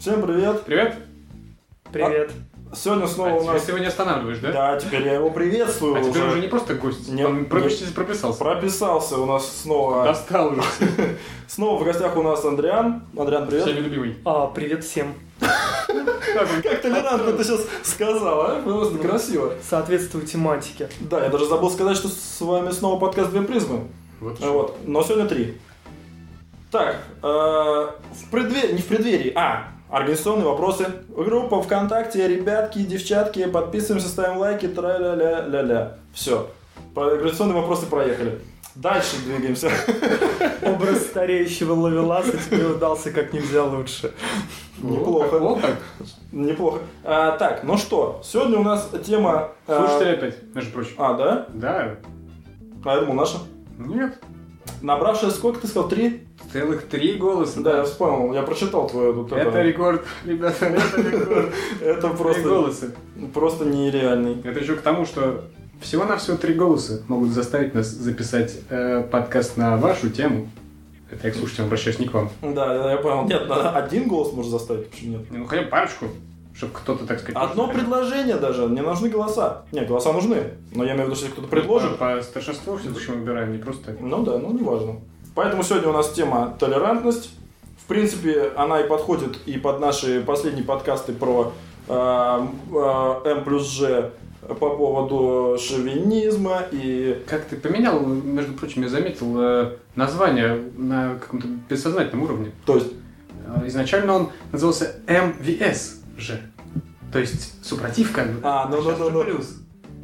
Всем привет. Привет. Привет. Сегодня снова А, у нас... сегодня останавливаешь, да? Да, теперь я его приветствую А теперь уже. не просто гость, Нет, он нет. прописался, прописался. У нас снова. Достал уже. Снова в гостях у нас Андриан. Андриан, привет. Всеми любимый. А, привет всем. Как толерантно ты сейчас сказал, а? Просто красиво. Соответствую тематике. Да, я даже забыл сказать, что с вами снова подкаст «Две призмы». Вот А Вот. Но сегодня три. Так, э, в преддверии, не в преддверии, а, организационные вопросы. Группа ВКонтакте, ребятки, девчатки, подписываемся, ставим лайки, тра-ля-ля-ля-ля. Все. Организационные вопросы проехали. Дальше двигаемся. Образ стареющего ловеласа тебе удался как нельзя лучше. Неплохо. Вот так. Неплохо. А, так, ну что, сегодня у нас тема... э, Слушатели опять, между прочим. А, да? Да. А я думал, наша. Нет. Набравшая сколько ты сказал? Три? Целых три голоса. Да, я вспомнил, я прочитал твое тут. Это рекорд, ребята, это рекорд. Это Три просто, голоса. просто нереальный. Это еще к тому, что всего-навсего три голоса могут заставить нас записать э, подкаст на вашу тему. Это я к слушателям обращаюсь, не к вам. Да, я понял. Нет, один голос можно заставить, почему нет? Не, Ну, хотя бы парочку, чтобы кто-то, так сказать... Одно просто- предложение даже, не нужны голоса. Нет, голоса нужны, но я имею в виду, что если кто-то предложит, По, по старшинству все зачем выбираем, не просто ну да, ну неважно. Поэтому сегодня у нас тема толерантность. В принципе, она и подходит и под наши последние подкасты про э, э, М плюс Ж по поводу шовинизма и... Как ты поменял, между прочим, я заметил э, название на каком-то бессознательном уровне. То есть, Э, Изначально он назывался МВС же. То есть супротив как бы. А, ну, сейчас ну, ну, уже ну. плюс.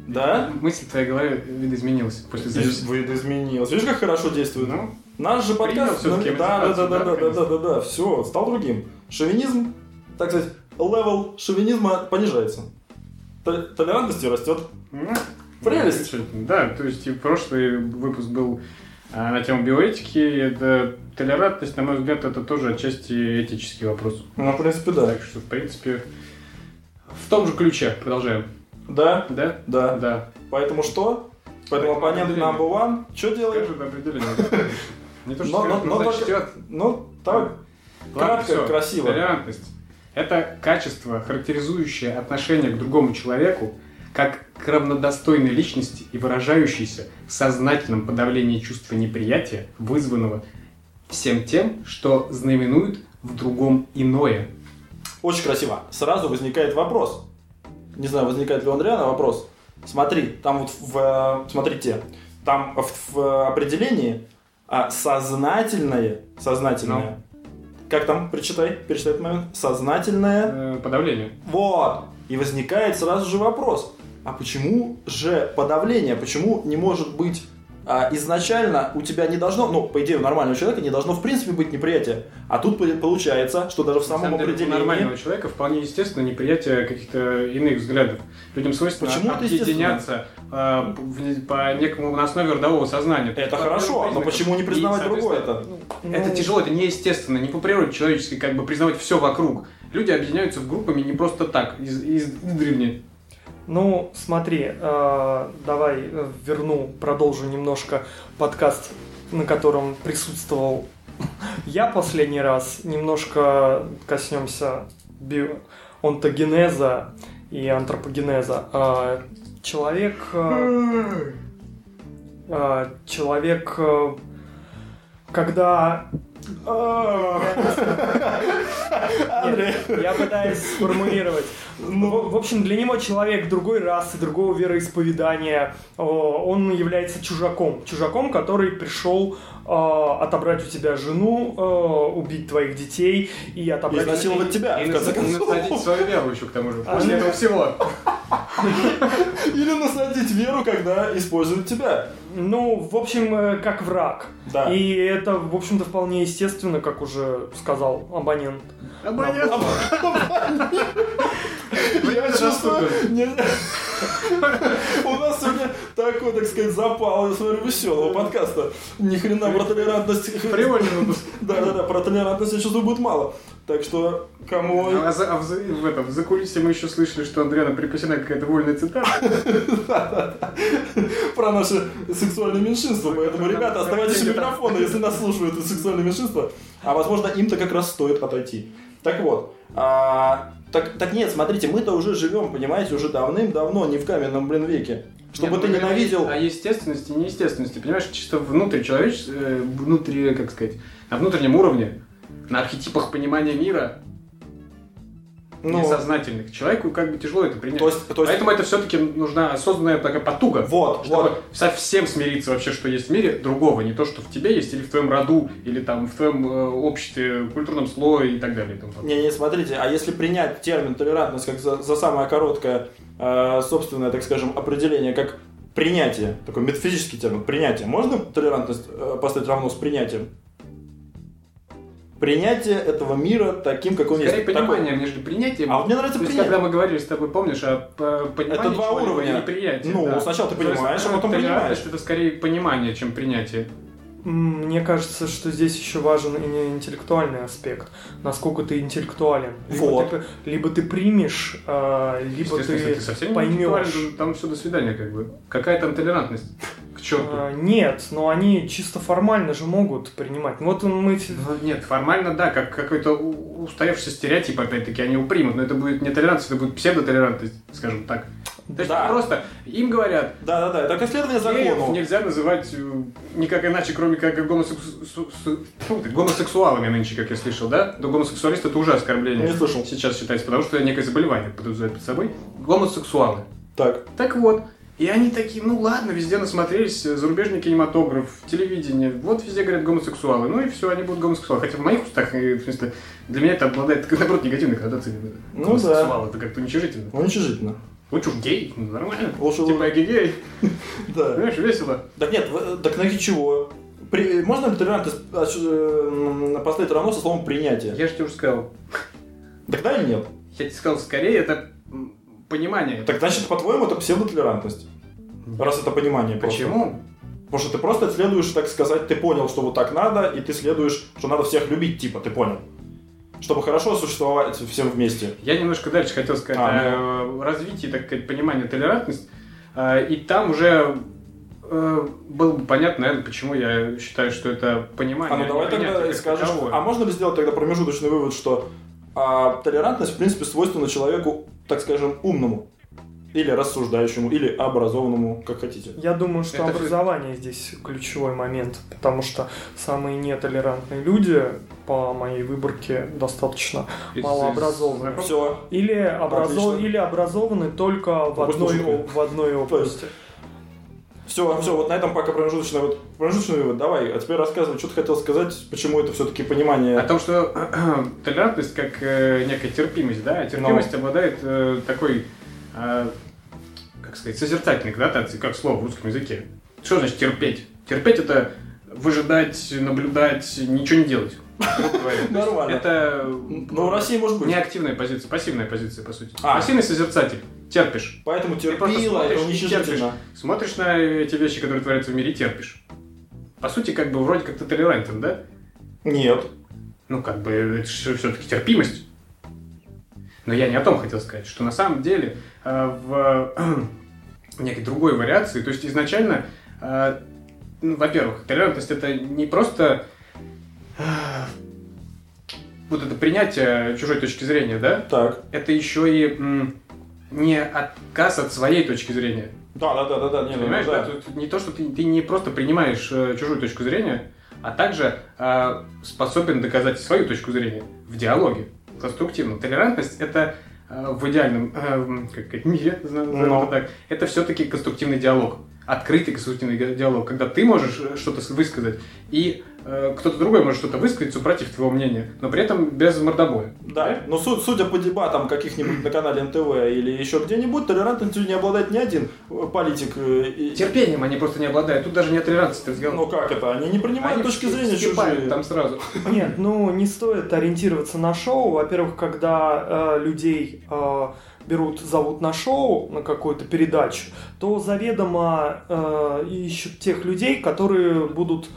да? Мысль в твоей голове видоизменилась после записи. Видоизменилось. Видишь, как хорошо действует? Ну, Наш же подкаст... всё-таки да, да, да, да, да, да, да, да, да, да, все, стал другим. Шовинизм, так сказать, level шовинизма понижается. Тол- Толерантности растет. ну, Прелесть. замечательно. Да, то есть и прошлый выпуск был а, на тему биоэтики. Это толерантность, на мой взгляд, это тоже отчасти этический вопрос. Ну, в принципе, да. Так что, в принципе, в том же ключе продолжаем. Да, Да? да. Да. Поэтому что? Поэтому оппонент number one, что делает? Скажи определение. Не то, что но- но но только- зачтет. Ну, так, кратко, красиво. Толерантность. Это качество, характеризующее отношение к другому человеку как к равнодостойной личности и выражающееся в сознательном подавлении чувства неприятия, вызванного всем тем, что знаменует в другом иное. Очень красиво. Сразу возникает вопрос. Не знаю, возникает ли у Андриана вопрос. Смотри, там вот в... Смотрите, там в, в определении а, сознательное, сознательное, как там, прочитай, перечитай этот момент, сознательное, Э, Подавление. вот, и возникает сразу же вопрос, а почему же подавление, почему не может быть а, изначально у тебя не должно, ну, по идее, у нормального человека не должно в принципе быть неприятия, а тут по- получается, что даже в самом деле, у определении... нормального человека вполне естественно неприятие каких-то иных взглядов. Людям свойственно Почему объединяться э, в- по некому на основе родового сознания. Это По хорошо, определенным но почему не И, признавать другое соответственно, это? Это Ну, тяжело, это неестественно, не по природе человеческой, как бы признавать все вокруг. Люди объединяются в группами не просто так, из, из древней. Ну, смотри, э, давай э, верну, продолжу немножко подкаст, на котором присутствовал я последний раз. Немножко коснемся био- онтогенеза и антропогенеза. Э, Человек... э, э, Человек, э, когда я пытаюсь сформулировать. Ну, в общем, для него человек другой расы, другого вероисповедания, э, он является чужаком. Чужаком, который пришел э, отобрать у тебя жену, э, убить твоих детей и отобрать... изнасиловать тебя, И в конце концов. насадить свою веру еще к тому же. А, После ну- этого всего. Или насадить веру, когда используют тебя. Ну, в общем, как враг. Да. И это, в общем-то, вполне естественно, как уже сказал абонент. Я чувствую... У нас сегодня такой, так сказать, запал, я смотрю, веселого подкаста. Ни хрена про толерантность. Привольный выпуск. Да-да-да, про толерантность, я чувствую, будет мало. Так что, кому... А, за- а в, в этом, в закулисье мы еще слышали, что Андриана припасена какая-то вольная цитата. Про наше сексуальное меньшинство. Поэтому, ребята, оставайтесь у да. микрофона, если нас слушают сексуальное меньшинство. А возможно, им-то как раз стоит отойти. Так вот, а, так, так нет, смотрите, мы-то уже живем, понимаете, уже давным-давно, не в каменном, блин, веке. Чтобы Нет, ты мы говорим ненавидел... О естественности и неестественности. Понимаешь, чисто внутри человеч... э, внутри, как сказать, на внутреннем уровне, на архетипах понимания мира, Ну, несознательных. Человеку как бы тяжело это принять. то есть, то есть Поэтому это все-таки нужна осознанная такая потуга. вот, Чтобы вот. совсем смириться вообще, что есть в мире другого, не то, что в тебе есть, или в твоем роду, или там в твоем э, обществе, культурном слое и так далее. и подобное. Не-не, смотрите, а если принять термин толерантность как за, за самое короткое, э, собственное, так скажем, определение, как принятие, такой метафизический термин, принятие, можно толерантность э, поставить равно с принятием? Принятие этого мира таким, как он Скорее есть. понимание, нежели принятие. А вот мне нравится То есть, принятие. когда мы говорили с тобой, помнишь, о п- понимании Это два уровня. и неприятии. Ну, да. сначала ты есть, понимаешь, а э, потом понимаешь. это скорее понимание, чем принятие. Мне кажется, что здесь еще важен и не интеллектуальный аспект. Насколько ты интеллектуален. Либо, Вот. ты, либо ты примешь, а, либо ты ты совсем поймешь. там все до свидания, как бы. Какая там толерантность? К черту. А, Нет, но они чисто формально же могут принимать. Вот мы... Ну, Нет, формально да, как какой-то устоявшийся стереотип, опять-таки, они упримут, но это будет не толерантность, это будет псевдотолерантность, скажем так. То есть Да. просто им говорят, Да-да-да, это как следование закону. нельзя называть э, никак иначе, кроме как гомосексу- гомосексуалами нынче, как я слышал, да? Да гомосексуалист это уже оскорбление. Не слышал. Сейчас считается, потому что некое заболевание подразумевает под собой. Гомосексуалы. Так, Так вот, и они такие, ну ладно, везде насмотрелись, э, зарубежный кинематограф, телевидение, вот везде говорят гомосексуалы, ну и все, они будут гомосексуалы. Хотя в моих устах, э, в смысле, для меня это обладает, наоборот, негативной коннотацией. Ну Гомосексуал, это как-то уничижительно. уничижительно. Лучше уж гей, ну, нормально. Лучше Типа я гей, Да. понимаешь, весело. Так нет, так на чего? При- можно ли толерантность а, ш- э, поставить равно со словом принятие? Я же тебе уже сказал. Тогда или нет? Я тебе сказал, скорее это понимание. Так значит, по-твоему, это псевдотолерантность? Раз это понимание просто. Почему? Потому что ты просто следуешь, так сказать, ты понял, что вот так надо, и ты следуешь, что надо всех любить, типа, ты понял. Чтобы хорошо существовать всем вместе. Я немножко дальше хотел сказать А, о развитии, так сказать, понимания толерантности. А, И там уже э, было бы понятно, наверное, почему я считаю, что это понимание. А ну не давай тогда скажешь, таковое. а можно ли сделать тогда промежуточный вывод, что а, толерантность, в принципе, свойственна человеку, так скажем, умному? Или рассуждающему, или образованному, как хотите. Я думаю, что Это образование здесь ключевой момент, потому что самые нетолерантные люди, по моей выборке, достаточно Из- малообразованные. из- Все. Или, образо- Отлично. или образованы только в Просто одной, в одной области. Все, все, вот на этом пока промежуточный, вот, промежуточный вывод. Давай, а теперь рассказывай, что ты хотел сказать, почему это все-таки понимание. О том, что толерантность как э, некая терпимость, да, терпимость Ну. обладает э, такой, э, как сказать, созерцательной коннотацией, как слово в русском языке. Что значит терпеть? Терпеть это выжидать, наблюдать, ничего не делать. Нормально. Это Но в России может быть. не активная позиция, пассивная позиция, по сути. А. Пассивный созерцатель. Терпишь. Поэтому терпила, это уничижительно. Смотришь на эти вещи, которые творятся в мире, терпишь. По сути, как бы вроде как ты толерантен, да? Нет. Ну, как бы, это все-таки терпимость. Но я не о том хотел сказать, что на самом деле э, в некой другой вариации, то есть изначально, э, ну, во-первых, толерантность это не просто вот это принятие чужой точки зрения, да? Так. Это еще и не отказ от своей точки зрения. Да, да, да, да, да, не, ну, Понимаешь, да. да? Тут не то, что ты, ты не просто принимаешь э, чужую точку зрения, а также э, способен доказать свою точку зрения в диалоге, конструктивно. Толерантность это э, в идеальном э, как мире, назовем Ну. это так, это все-таки конструктивный диалог. Открытый конструктивный ди- диалог, когда ты можешь э, что-то высказать, и э, кто-то другой может что-то высказать супротив твоего мнения, но при этом без мордобоя. Да, но су- судя по дебатам каких-нибудь на канале НТВ или еще где-нибудь, толерантностью не обладает ни один э, политик. э, и- Терпением они просто не обладают. Тут даже не о толерантности разговор. Ну как это? Они не принимают Они точки зрения чужие. там сразу. Нет, ну не стоит ориентироваться на шоу. Во-первых, когда э, людей э, берут, зовут на шоу, на какую-то передачу, то заведомо э, ищут тех людей, которые будут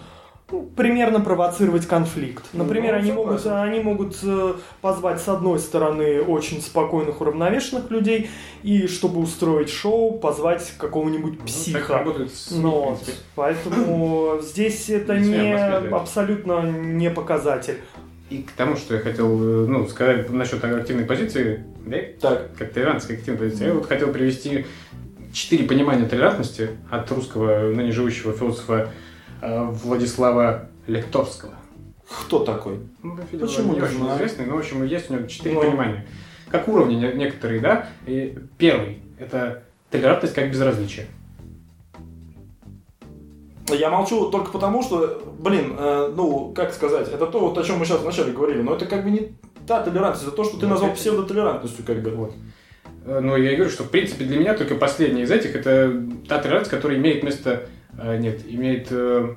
ну, примерно провоцировать конфликт. Например, Ну, они, могут, они могут э, позвать с одной стороны очень спокойных, уравновешенных людей, и чтобы устроить шоу, позвать какого-нибудь Ну, Так психа. Ну, в вот. принципе. поэтому здесь это Не абсолютно не показатель. И к тому, что я хотел э, ну, сказать насчет активной позиции, да? Так. как толерантность, как активной позиции, я вот хотел привести четыре понимания толерантности от русского ныне живущего философа э, Владислава Лекторского. Кто такой? Ну, видимо, Почему не очень известный, но, в общем, есть у него четыре Ну. понимания. Как уровни не- некоторые, да? И первый – это толерантность как безразличие. Я молчу только потому, что, блин, э, ну, как сказать, это то, вот о чем мы сейчас вначале говорили, но это как бы не та толерантность, это то, что ты Ну, назвал псевдотолерантностью, как бы. Вот. Но я говорю, что, в принципе, для меня только последний из этих – это та толерантность, которая имеет место… э, Нет, имеет… э,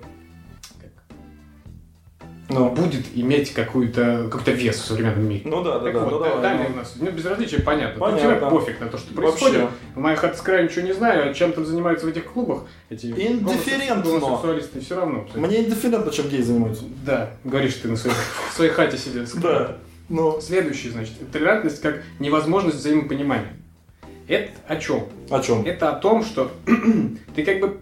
Ну, будет иметь какую-то, какой-то вес в современном мире. ну да, да, Так да, вот, ну да- давай. далее ну. у нас, ну, безразличие понятно. Понятно. Понятно. Тебе пофиг на то, что происходит. Вообще. В моих хат ничего не знаю, а чем там занимаются в этих клубах, эти Индифферентно. гомосексуалисты, все равно. абсолютно. Мне индифферентно, чем геи занимаются. Да, говоришь ты на своей, в своей хате сидят. Да. Ну, Следующий, значит, толерантность как невозможность взаимопонимания. Это о чем? о чем? Это о том, что ты как бы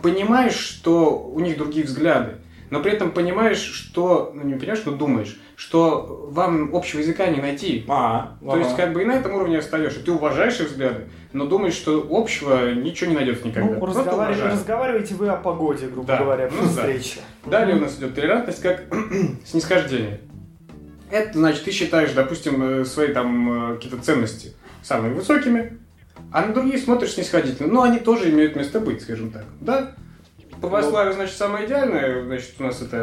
понимаешь, что у них другие взгляды, но при этом понимаешь, что, ну не понимаешь, но думаешь, что вам общего языка не найти. А, То есть, как бы и на этом уровне остаешься. Ты уважаешь их взгляды, но думаешь, что общего ничего не найдется никогда. Ну, Просто разговариваете, вы о погоде, грубо Да, говоря, ну да. встрече. Далее у нас идет толерантность как снисхождение. Это значит, ты считаешь, допустим, э, свои там э, какие-то ценности самыми высокими, а на другие смотришь снисходительно. Но они тоже имеют место быть, скажем так. Да? Православие, значит, самое идеальное, значит, у нас это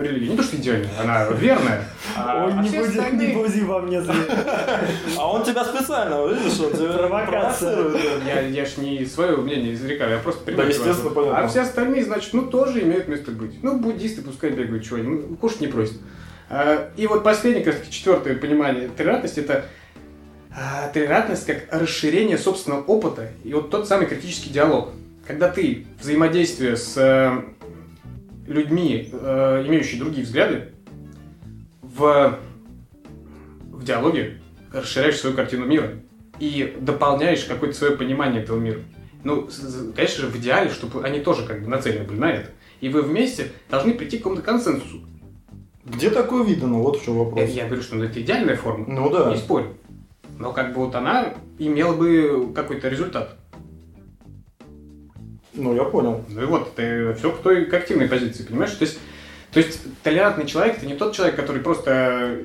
религия. Не то, что идеальная, она верная. А, Ой, а не буди, остальные- не буди во мне. А он тебя специально, видишь, он тебя Провокация. провоцирует. Я, я ж не свое мнение изрекаю, я просто Да, естественно, понятно. А все остальные, значит, ну тоже имеют место быть. Ну, буддисты пускай бегают, чего они, ну, кушать не просят. А, И вот последнее, как раз-таки, четвертое понимание толерантности, это а, толерантность как расширение собственного опыта и вот тот самый критический диалог. Когда ты взаимодействие с э, людьми, э, имеющими другие взгляды, в, в диалоге расширяешь свою картину мира и дополняешь какое-то свое понимание этого мира. Ну, конечно же, в идеале, чтобы они тоже как бы нацелены были на это. И вы вместе должны прийти к какому-то консенсусу. Где такое видно? Вот в чем Я, вопрос. я говорю, что ну, это идеальная форма. Ну да. Не спорю. Но как бы вот она имела бы какой-то результат. Ну, я понял. Ну и вот, это все к той к активной позиции, понимаешь? То есть, то есть толерантный человек это не тот человек, который просто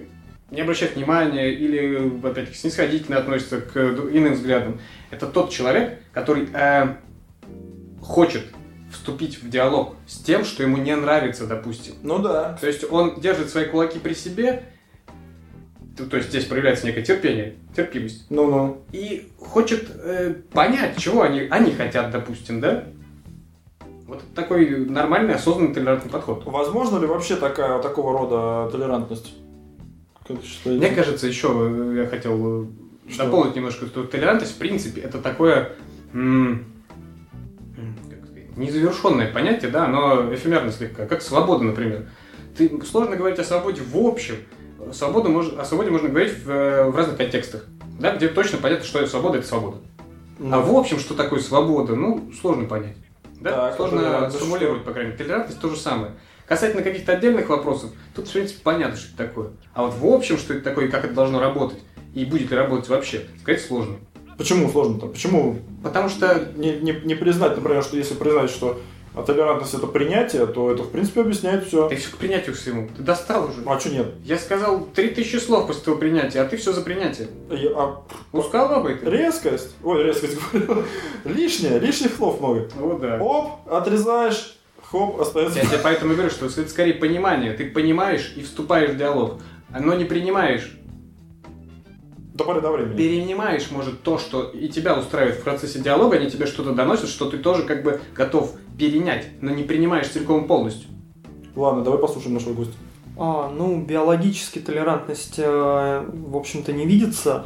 не обращает внимания или, опять-таки, снисходительно относится к иным взглядам. Это тот человек, который э, хочет вступить в диалог с тем, что ему не нравится, допустим. Ну да. То есть он держит свои кулаки при себе, то то есть здесь проявляется некое терпение, терпимость, Ну-ну. и хочет э, понять, чего они, они хотят, допустим, да? Вот это такой нормальный, осознанный, толерантный подход. Возможно ли вообще такая, такого рода толерантность? Мне кажется, еще э, я хотел Что? дополнить немножко, что толерантность, в принципе, это такое сказать, незавершенное понятие, да, оно эфемерно слегка, как свобода, например. Ты, сложно говорить о свободе в общем. Свобода мож- о свободе можно говорить в, э, в разных контекстах, да, где точно понятно, что свобода это свобода. Ну, А в общем, что такое свобода, ну, сложно понять. Да? Так, сложно сформулировать, по крайней мере. Толерантность то же самое. Касательно каких-то отдельных вопросов, тут, в принципе, понятно, что это такое. А вот в общем, что это такое и как это должно работать, и будет ли работать вообще, сказать сложно. Почему сложно-то? Почему Потому что не, не, не признать, например, что если признать, что а толерантность это принятие, то это в принципе объясняет все. ты все к принятию всему. Ты достал уже. А что нет? Я сказал 3000 слов после твоего принятия, а ты все за принятие. Я- а Ускал бабой ты? резкость? Ой, резкость говорю. Лишнее, лишних слов много. Вот да. Оп, отрезаешь, хоп, остается. Я тебе поэтому говорю, что это скорее понимание. Ты понимаешь и вступаешь в диалог, но не принимаешь. До поры до времени. перенимаешь, может, то, что и тебя устраивает в процессе диалога, они тебе что-то доносят, что ты тоже как бы готов перенять, но не принимаешь целиком и полностью. Ладно, давай послушаем нашего гостя. А, ну, биологически толерантность, э, в общем-то, не видится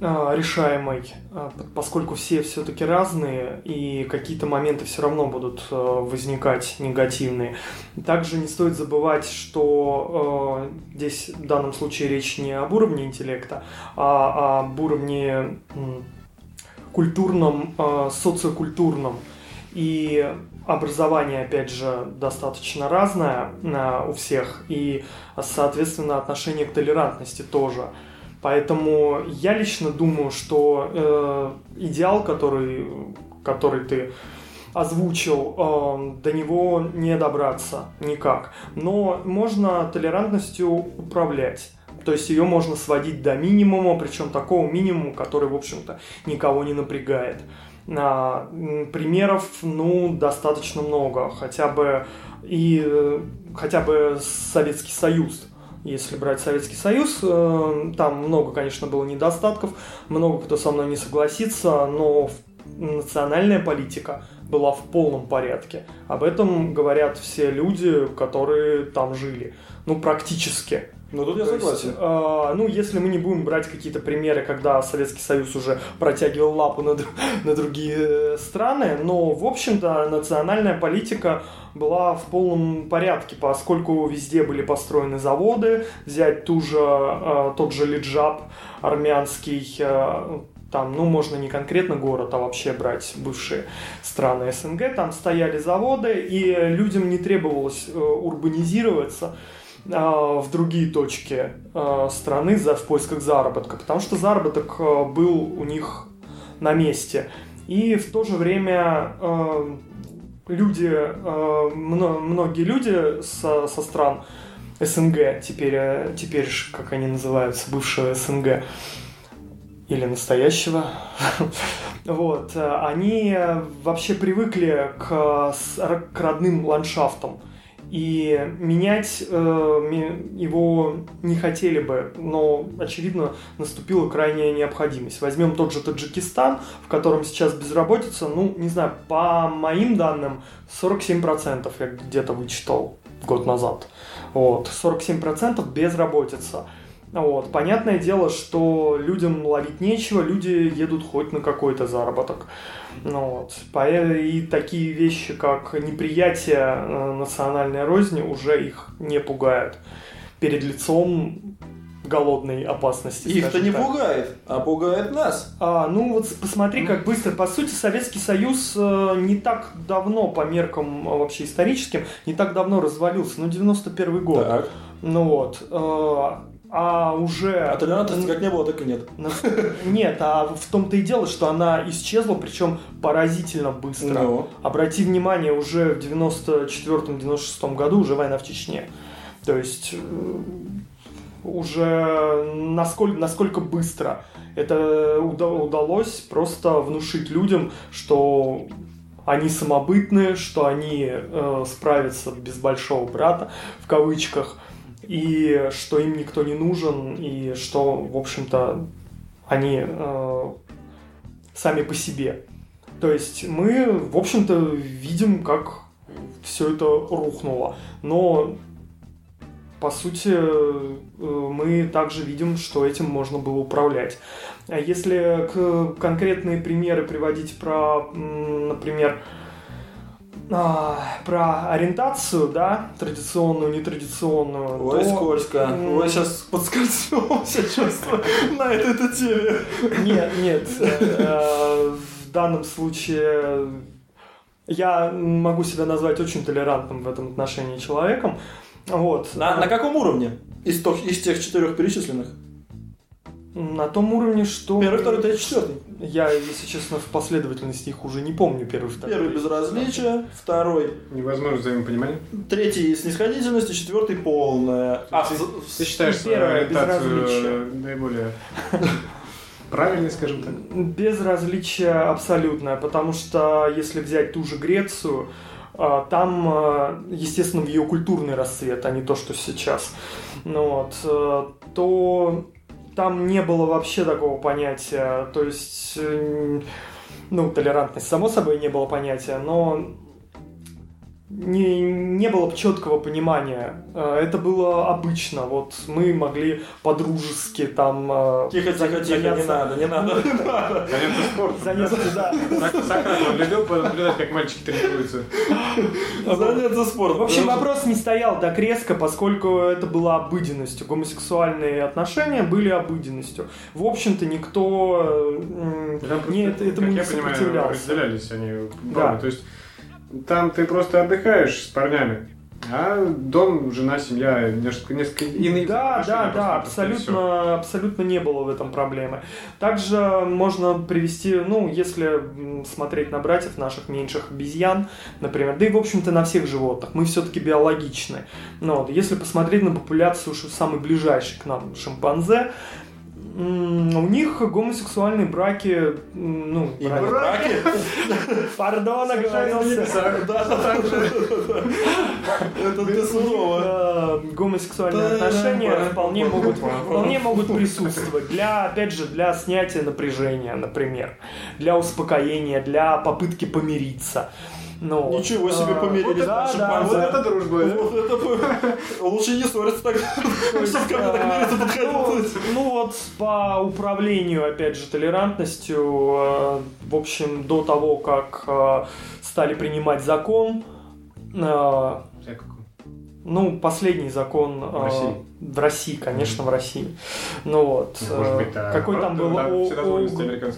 э, решаемой, э, поскольку все все-таки разные, и какие-то моменты все равно будут э, возникать негативные. Также не стоит забывать, что э, здесь в данном случае речь не об уровне интеллекта, а об уровне культурном, э, социокультурном. И образование, опять же, достаточно разное у всех, и, соответственно, отношение к толерантности тоже. Поэтому я лично думаю, что э, идеал, который, который ты озвучил, э, до него не добраться никак. Но можно толерантностью управлять. То есть ее можно сводить до минимума, причем такого минимума, который, в общем-то, никого не напрягает. А, примеров, ну, достаточно много. Хотя бы и э, хотя бы Советский Союз. Если брать Советский Союз, э, там много, конечно, было недостатков, много кто со мной не согласится, но национальная политика была в полном порядке. Об этом говорят все люди, которые там жили. Ну, практически. Ну, тут я согласен. Есть, э, ну, если мы не будем брать какие-то примеры, когда Советский Союз уже протягивал лапу на, на другие страны, но, в общем-то, национальная политика была в полном порядке, поскольку везде были построены заводы, взять ту же, э, тот же Лиджап армянский, э, там, ну, можно не конкретно город, а вообще брать бывшие страны СНГ, там стояли заводы, и людям не требовалось э, урбанизироваться, а, в другие точки а, страны в поисках заработка, потому что заработок а, был у них на месте. И в то же время люди, многие люди со, со стран СНГ, теперь, теперь как они называются, бывшего СНГ, или настоящего, вот, они вообще привыкли к, к родным ландшафтам и менять э, его не хотели бы, но, очевидно, наступила крайняя необходимость. Возьмем тот же Таджикистан, в котором сейчас безработица, ну, не знаю, по моим данным, 47% я где-то вычитал год назад. Вот, 47% безработица. Вот. Понятное дело, что людям ловить нечего, люди едут хоть на какой-то заработок. Ну, вот. И такие вещи, как неприятие э, национальной розни, уже их не пугают. Перед лицом голодной опасности. Их-то не так. пугает, а пугает нас. А, ну вот посмотри, как быстро. По сути, Советский Союз э, не так давно, по меркам э, вообще историческим, не так давно развалился. Ну, 91 год. Так. Ну вот. Э, а уже... А толерантности как не было, так и нет. Нет, а в том-то и дело, что она исчезла, причем поразительно быстро. Ну. Обрати внимание, уже в 94-96 году уже война в Чечне. То есть э, уже насколько, насколько быстро это удалось просто внушить людям, что они самобытные, что они э, справятся без большого брата, в кавычках, и что им никто не нужен, и что, в общем-то, они э, сами по себе. То есть мы, в общем-то, видим, как все это рухнуло. Но, по сути, э, мы также видим, что этим можно было управлять. А если конкретные примеры приводить про, например, а, про ориентацию, да, традиционную, нетрадиционную. Ой, то... скользко. Ой, сейчас подскользнулся чувство на этой теме. Нет, нет. Э, э, в данном случае я могу себя назвать очень толерантным в этом отношении человеком. Вот. На, на каком уровне? Из, из тех четырех перечисленных? На том уровне, что... Первый, второй, третий, четвертый. Я, если честно, в последовательности их уже не помню. Первый, второй. Первый безразличие, второй... Невозможно взаимопонимание. Третий снисходительность, и четвертый полная. А, ты, ты считаешь свою ориентацию наиболее правильной, скажем так? Безразличие абсолютное, потому что если взять ту же Грецию, а, там, а, естественно, в ее культурный расцвет, а не то, что сейчас, ну вот, э, то там не было вообще такого понятия. То есть, э, ну, толерантность, само собой, не было понятия, но не, не было четкого понимания. Э, это было обычно. Вот мы могли по-дружески там... Э, тихо, тихо, тихо, заняться... не надо, не надо. Заняться спортом. Заняться, да. Сакрат любил понаблюдать, как мальчики тренируются. Заняться спортом. В общем, вопрос не стоял так резко, поскольку это было обыденностью. Гомосексуальные отношения были обыденностью. В общем-то, никто не, этому не сопротивлялся. разделялись они. Да. То есть там ты просто отдыхаешь с парнями. А дом, жена, семья, несколько, несколько иные Да, да, да, абсолютно, абсолютно не было в этом проблемы. Также можно привести, ну, если смотреть на братьев наших меньших обезьян, например, да и, в общем-то, на всех животных, мы все-таки биологичны. Ну, вот, если посмотреть на популяцию самой ближайшей к нам шимпанзе, у них гомосексуальные браки, ну, И браки- браки. пардон, оговорился. Да. Это ты сурово. Э, гомосексуальные отношения вполне могут, вполне могут присутствовать. Для, опять же, для снятия напряжения, например. Для успокоения, для попытки помириться. Ну, вот. Ничего себе Э, помирились да, да. Вот это дружба. Лучше не ссориться так, чтобы ко мне так мириться Ну, подходить. ну вот по управлению, опять же, толерантностью, э, в общем, до того, как э, стали принимать закон, э, Я какой? Ну, последний закон э, В России? в России, конечно, в России. Ну вот. Ну, Может э, быть, да. Какой там был Да, о, о-.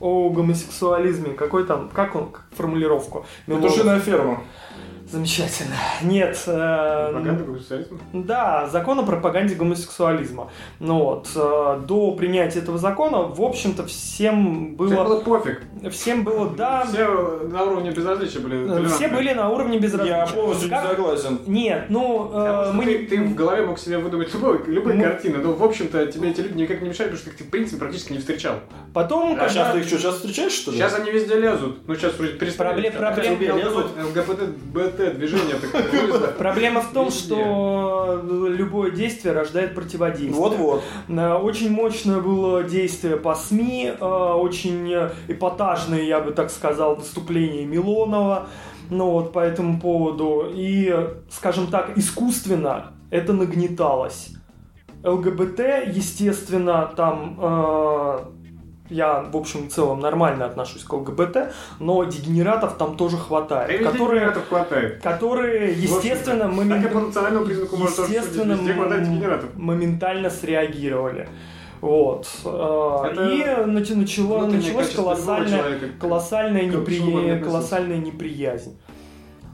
О гомосексуализме? Какой там, как он, как формулировку? Милонов. Петушиная ферма. Замечательно. Нет. э, Пропаганда государства. Да, закон о пропаганде гомосексуализма. Ну вот, э, до принятия этого закона, в общем-то, всем Всем было... было пофиг. Всем было, да, Все на уровне безразличия были. э, толерантны. все были на уровне Я безразличия. полностью не Как- согласен. Нет, ну, э, мы ты, не... ты в голове мог себе выдумать любой, любые Ну. картины, но в общем-то тебе эти люди никак не мешают, потому что ты в принципе практически не встречал. Потом, А когда... сейчас ты их что, сейчас встречаешь, что ли? Сейчас они везде лезут. Ну сейчас вроде перестали. Проблем- проблем-. ЛГБТ, БТ движение так вылезло. Проблема в том, что любое действие рождает противодействие. Вот-вот. Э, Очень мощное было действие по СМИ, э, очень эпатажное, я бы так сказал, выступление Милонова, ну вот по этому поводу. И, скажем так, искусственно это нагнеталось. ЛГБТ, естественно, там э, я, в общем и целом, нормально отношусь к ЛГБТ, но дегенератов там тоже хватает, которые, Дегенератов хватает. которые, естественно. Так судить. естественно, м- моментально среагировали. Вот. Э, Это И начало, началось колоссальная, человека. колоссальная, непри- колоссальная неприязнь.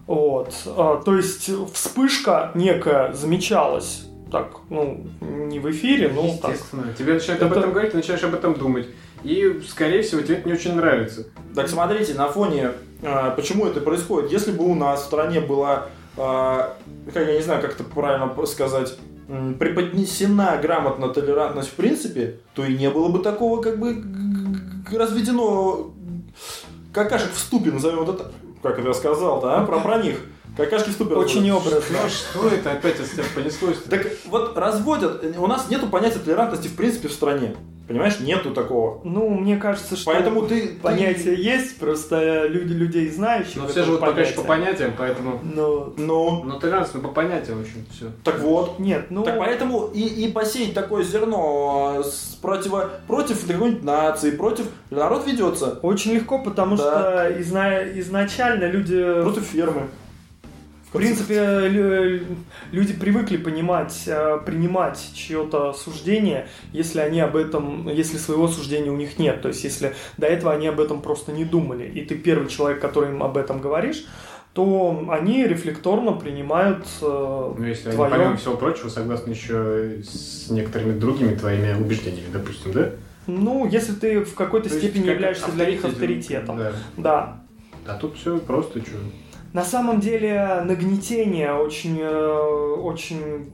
Вот. Э, То есть вспышка некая замечалась. Так, ну, не в эфире, но так. Естественно. Тебе начинают об Это- этом говорить, ты начинаешь об этом думать. И, скорее всего, тебе это не очень нравится. Так смотрите, на фоне, э, почему это происходит. Если бы у нас в стране была, э, как я не знаю, как это правильно сказать, преподнесена грамотно толерантность в принципе, то и не было бы такого как бы разведено какашек в ступе, назовем вот это, как это я сказал-то, а? про, про них. Какашки в ступе. Очень образно. Ну что это опять от тебя понеслось? Так вот разводят, у нас нету понятия толерантности в принципе в стране. Понимаешь, нету такого. Ну, мне кажется, что Поэтому ты... ты- понятие есть, просто люди людей знающих. Но все живут пока еще по понятиям, поэтому... Но Ну, Но толерантность ну, по понятиям, в общем, все. так вот. нет, ну Так поэтому и, и посеять такое зерно э, с противо, против какой-нибудь нации, против... Народ ведется. очень легко, потому Да. что изна- изначально люди Против фермы. В принципе, лю- люди привыкли понимать, э, принимать чье-то суждение, если они об этом, если своего суждения у них нет. То есть, если до этого они об этом просто не думали, и ты первый человек, который им об этом говоришь, то они рефлекторно принимают э, Ну, если они, твое. помимо всего прочего, согласны еще с некоторыми другими твоими убеждениями, допустим, да? Ну, если ты в какой-то То степени являешься для них авторитетом, авторитетом. Да. Да. А тут все просто, что. На самом деле нагнетение очень, э, очень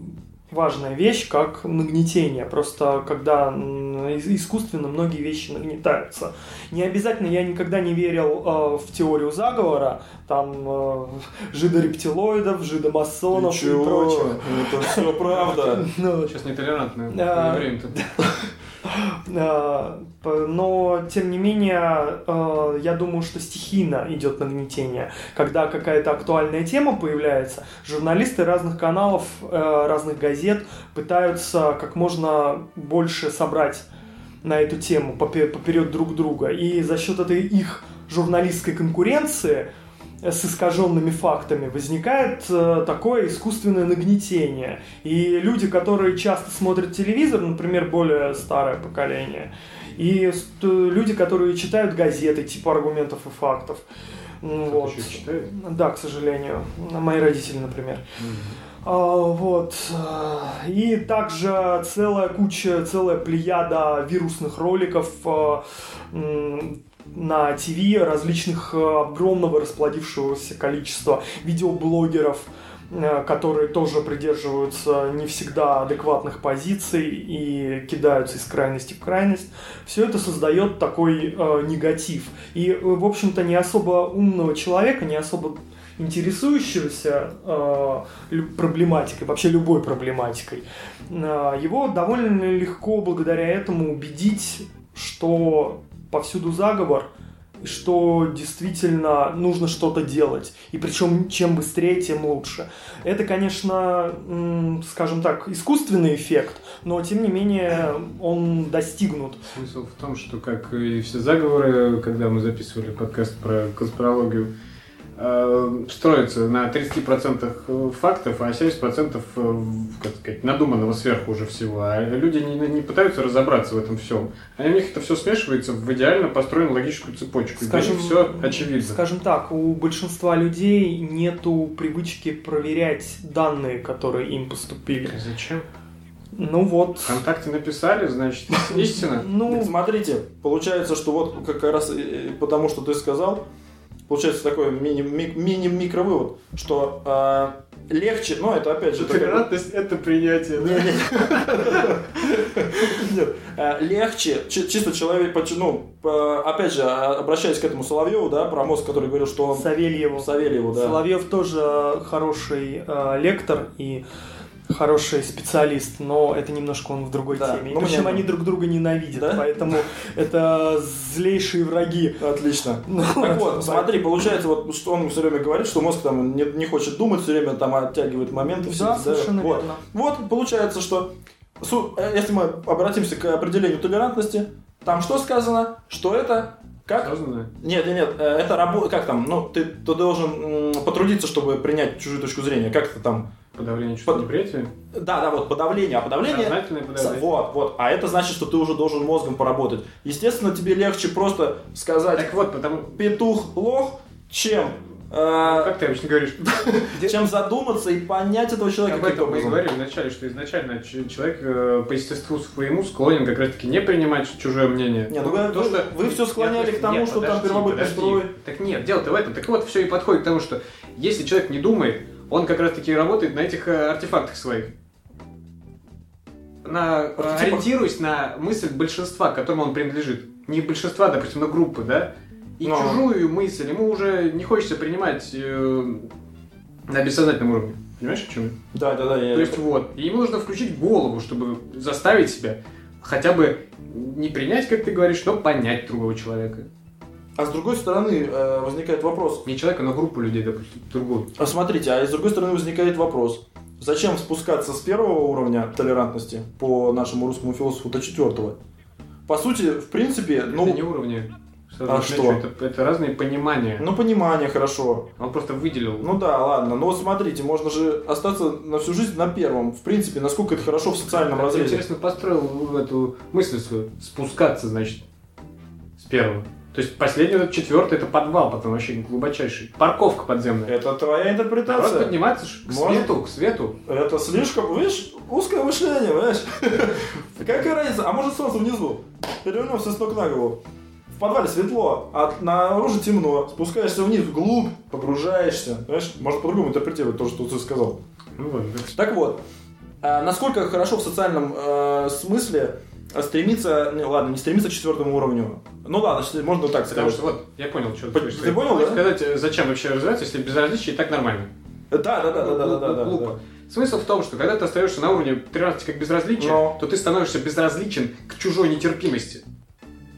важная вещь, как нагнетение. Просто когда искусственно многие вещи нагнетаются. Не обязательно, я никогда не верил э, в теорию заговора, там э, жидорептилоидов, жидомасонов и Чего? прочих. Это все правда. Ну, Сейчас нетолерантное время-то. П- Но, тем не менее, э, я думаю, что стихийно идет нагнетение. Когда какая-то актуальная тема появляется, журналисты разных каналов, э, разных газет пытаются как можно больше собрать на эту тему попе- поперед друг друга. И за счет этой их журналистской конкуренции с искаженными фактами возникает э, такое искусственное нагнетение. И люди, которые часто смотрят телевизор, например, более старое поколение, и ст- люди, которые читают газеты типа аргументов и фактов, Вот. Да, к сожалению. Мои родители, например. А, Вот. И также целая куча, целая плеяда вирусных роликов м, на ТВ различных а, огромного расплодившегося количества видеоблогеров, а, которые тоже придерживаются не всегда адекватных позиций и кидаются из крайности в крайность. Все это создает такой э, негатив. И, э, в общем-то, не особо умного человека, не особо интересующегося э, проблематикой, вообще любой проблематикой, э, его довольно легко благодаря этому убедить, что повсюду заговор, что действительно нужно что-то делать. И причем чем быстрее, тем лучше. Это, конечно, скажем так, искусственный эффект, но тем не менее он достигнут. Смысл в том, что, как и все заговоры, когда мы записывали подкаст про конспирологию, э, строятся на 30% фактов, а 70% э, как сказать, надуманного сверху уже всего. А люди не, не пытаются разобраться в этом всем. А у них это все смешивается в идеально построенную логическую цепочку. Скажем, и все очевидно. Скажем так, у большинства людей нету привычки проверять данные, которые им поступили. Зачем? Ну вот. Вконтакте написали, значит, истина. Ну, Смотрите, получается, что вот как раз э, потому, что ты сказал, получается такой мини- ми- мини-микровывод, что э, легче, ну это опять же... Толерантность – это принятие. да? Нет, э, легче, чи- чисто человек, ну, опять же, а, обращаясь к этому Соловьеву, да, про мозг, который говорил, что он... Савельеву. Савельеву, да. Соловьев тоже хороший э, лектор и хороший специалист, но это немножко он в другой Да, теме. Ну, причем мне- они друг друга ненавидят, Да? поэтому это злейшие враги. Отлично. Ну, Так вот, смотри, получается, вот что он все время говорит, что мозг там не, не хочет думать, все время там оттягивает моменты. все Да, совершенно вот. верно. Вот, получается, что э, если мы обратимся к определению толерантности, там что сказано? Что это как? Осознанно. Нет, нет, нет, э, это работа, как там, ну, ты, ты должен м, потрудиться, чтобы принять чужую точку зрения, как это там, Подавление чувства Под- неприятия. да, да, вот, подавление, а подавление, Сознательное подавление. вот, вот, а это значит, что ты уже должен мозгом поработать. Естественно, тебе легче просто сказать Так вот, потому... петух лох, чем, э, Как ты обычно говоришь? чем задуматься и понять этого человека Об этом мы и говорили вначале, что изначально человек э, по естеству своему склонен как раз таки не принимать чужое мнение. Не, ну вы- вы- вы всё склоняли Нет, к тому, нет, что там первобытный строй. Так нет, дело-то в этом. Так вот, все и подходит к тому, что если человек не думает, он как раз таки работает на этих э, артефактах своих. На, э, Архетипах? ориентируясь на мысль большинства, к которому он принадлежит. Не большинства, допустим, но группы, да? И Ну. чужую мысль ему уже не хочется принимать э, на бессознательном уровне. Понимаешь, о чем я? Да, да, да. Я... То есть вот, и ему нужно включить голову, чтобы заставить себя хотя бы не принять, как ты говоришь, но понять другого человека. А с другой стороны э, возникает вопрос. Не человека, но группу людей, допустим, другую. А смотрите, а с другой стороны возникает вопрос. Зачем спускаться с первого уровня толерантности по нашему русскому философу до четвертого? По сути, в принципе, ну, это не уровни. Сразу а отмечу, что? Это, это разные понимания. ну понимание хорошо. Он просто выделил. Ну да, ладно. Но вот смотрите, можно же остаться на всю жизнь на первом. В принципе, насколько это хорошо в социальном ты разрезе. интересно построил эту мысль свою. Спускаться, значит, с первого. То есть последний, вот четвертый, это подвал, потом вообще глубочайший. Парковка подземная. Это твоя Народ интерпретация. подниматься ж к Может. свету, к свету. Это слишком, видишь, узкое мышление, понимаешь? Какая разница? А может солнце внизу? Перевернемся с ног на голову. В подвале светло, а наружу темно. Спускаешься вниз, вглубь, погружаешься. Понимаешь? Можно по-другому интерпретировать то, что ты сказал. Ну вот, Так вот, а насколько хорошо в социальном э, смысле стремиться, не, ладно, не стремиться к четвертому уровню. Ну ладно, можно так Потому сказать. что вот, я понял, что Ты хочешь сказать. понял, да? сказать, э, зачем вообще развиваться, если безразличие и так нормально. Да, да, да, да, да, да, да, Глупо. Смысл в том, что когда ты остаешься на уровне 13 как безразличия, Но. то ты становишься безразличен к чужой нетерпимости.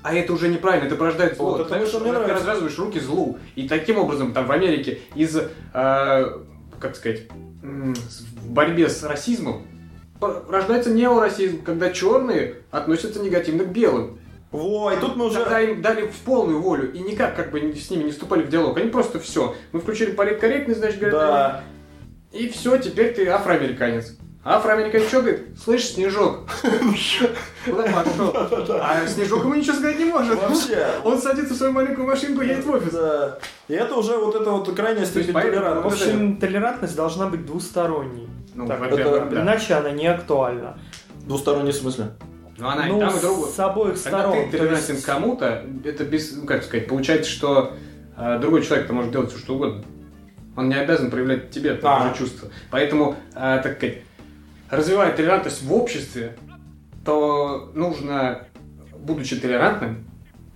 А это уже неправильно, это порождает зло. Вот ты, ты развязываешь руки злу. И таким образом там в Америке из, э, как сказать, в борьбе с расизмом рождается неорасизм, когда черные относятся негативно к белым. Во, и тут мы уже... Когда им дали в полную волю и никак как бы с ними не вступали в диалог. Они просто все. Мы включили политкорректность, значит, говорят, Да. и все, теперь ты афроамериканец. А афроамериканец что говорит? Слышь, Снежок. Куда пошел? А Снежок ему ничего сказать не может. Вообще. Он садится в свою маленькую машинку и едет в офис. Да. И это уже вот это вот крайняя степень поэтому В толерантности. общем, толерантность должна быть двусторонней. Ну, Так, это- да. Иначе она не актуальна. Двусторонний смысле. Но она ну, и там, и другой. с обоих Когда сторон. ты То толерантен есть- кому-то, это без, ну, как сказать, получается, что э, другой человек-то может делать все, что угодно. Он не обязан проявлять к тебе такое А. же чувство. Поэтому, э, так сказать, развивая толерантность в обществе, то нужно, будучи толерантным,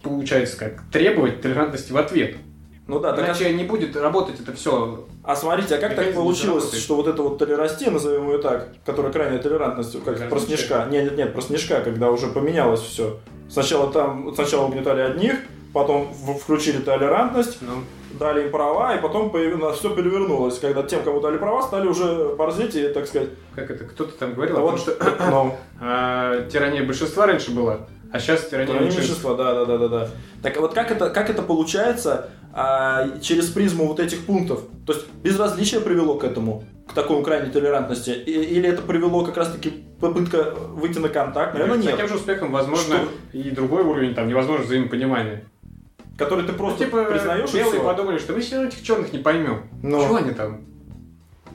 получается как, требовать толерантности в ответ. Ну да, так а- Иначе не будет работать это все. А смотрите, а как так Механизм получилось, заработает. что вот эта вот толерастия, назовем ее так, которая крайняя толерантность, как про снежка, нет, нет, нет, про снежка, когда уже поменялось все. Сначала там, сначала угнетали одних, потом включили толерантность, Ну, дали им права, и потом все перевернулось, когда тем, кому дали права, стали уже борзеть и, так сказать, как это, кто-то там говорил, ну, о том, вот, что ну, э, тирания большинства раньше была, а сейчас тирания меньшинства. да, да, да, да, да. Так вот как это, как это получается а, через призму вот этих пунктов? То есть безразличие привело к этому, к такой крайней толерантности, И- или это привело как раз-таки попытка выйти на контакт? Наверное, С нет. таким же успехом, возможно, и другой уровень, там, невозможно взаимопонимания. Который ты просто ну, типа, признаешь и белые подумали, что мы все равно этих черных не поймем. Ну. Чего они там?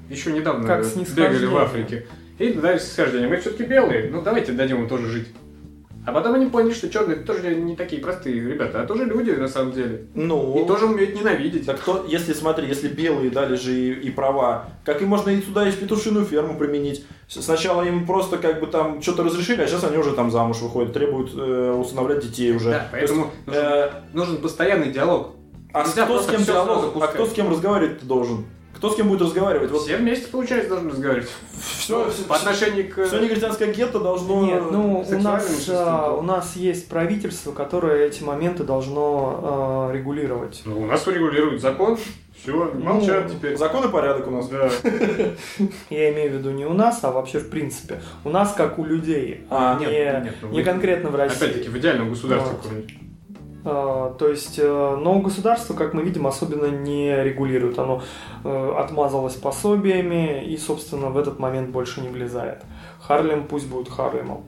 Еще недавно Как бегали в Африке. И дали снисхождение. Мы все-таки белые, ну давайте дадим им тоже жить. А потом они поняли, что черные тоже не такие простые ребята, а тоже люди на самом деле. Ну, И тоже умеют ненавидеть. Так кто, если смотри, если белые дали же и, и права, как и можно и сюда и в петушиную ферму применить. Сначала им просто как бы там что-то разрешили, а сейчас они уже там замуж выходят, требуют э, усыновлять детей уже. Да, поэтому То есть, нужен, э, нужен постоянный диалог. а Нельзя кто с кем диалог? А кто с кем разговаривать должен? Кто с кем будет разговаривать? Вот Все вместе, получается, должны разговаривать. все, По отношению к... все негритянское гетто должно... Нет, ну у нас, а, у нас есть правительство, которое эти моменты должно а, регулировать. Ну, у нас урегулирует закон, все, молчат Ну, теперь. Закон и порядок у нас. Да. Я имею в виду не у нас, а вообще в принципе. У нас как у людей, А, не, нет, нет, ну не вы- конкретно в России. Опять-таки, в идеальном государстве Вот. А, То есть, э, но государство, как мы видим, особенно не регулирует. Оно э, отмазалось пособиями и, собственно, в этот момент больше не влезает. Харлем пусть будет Харлемом.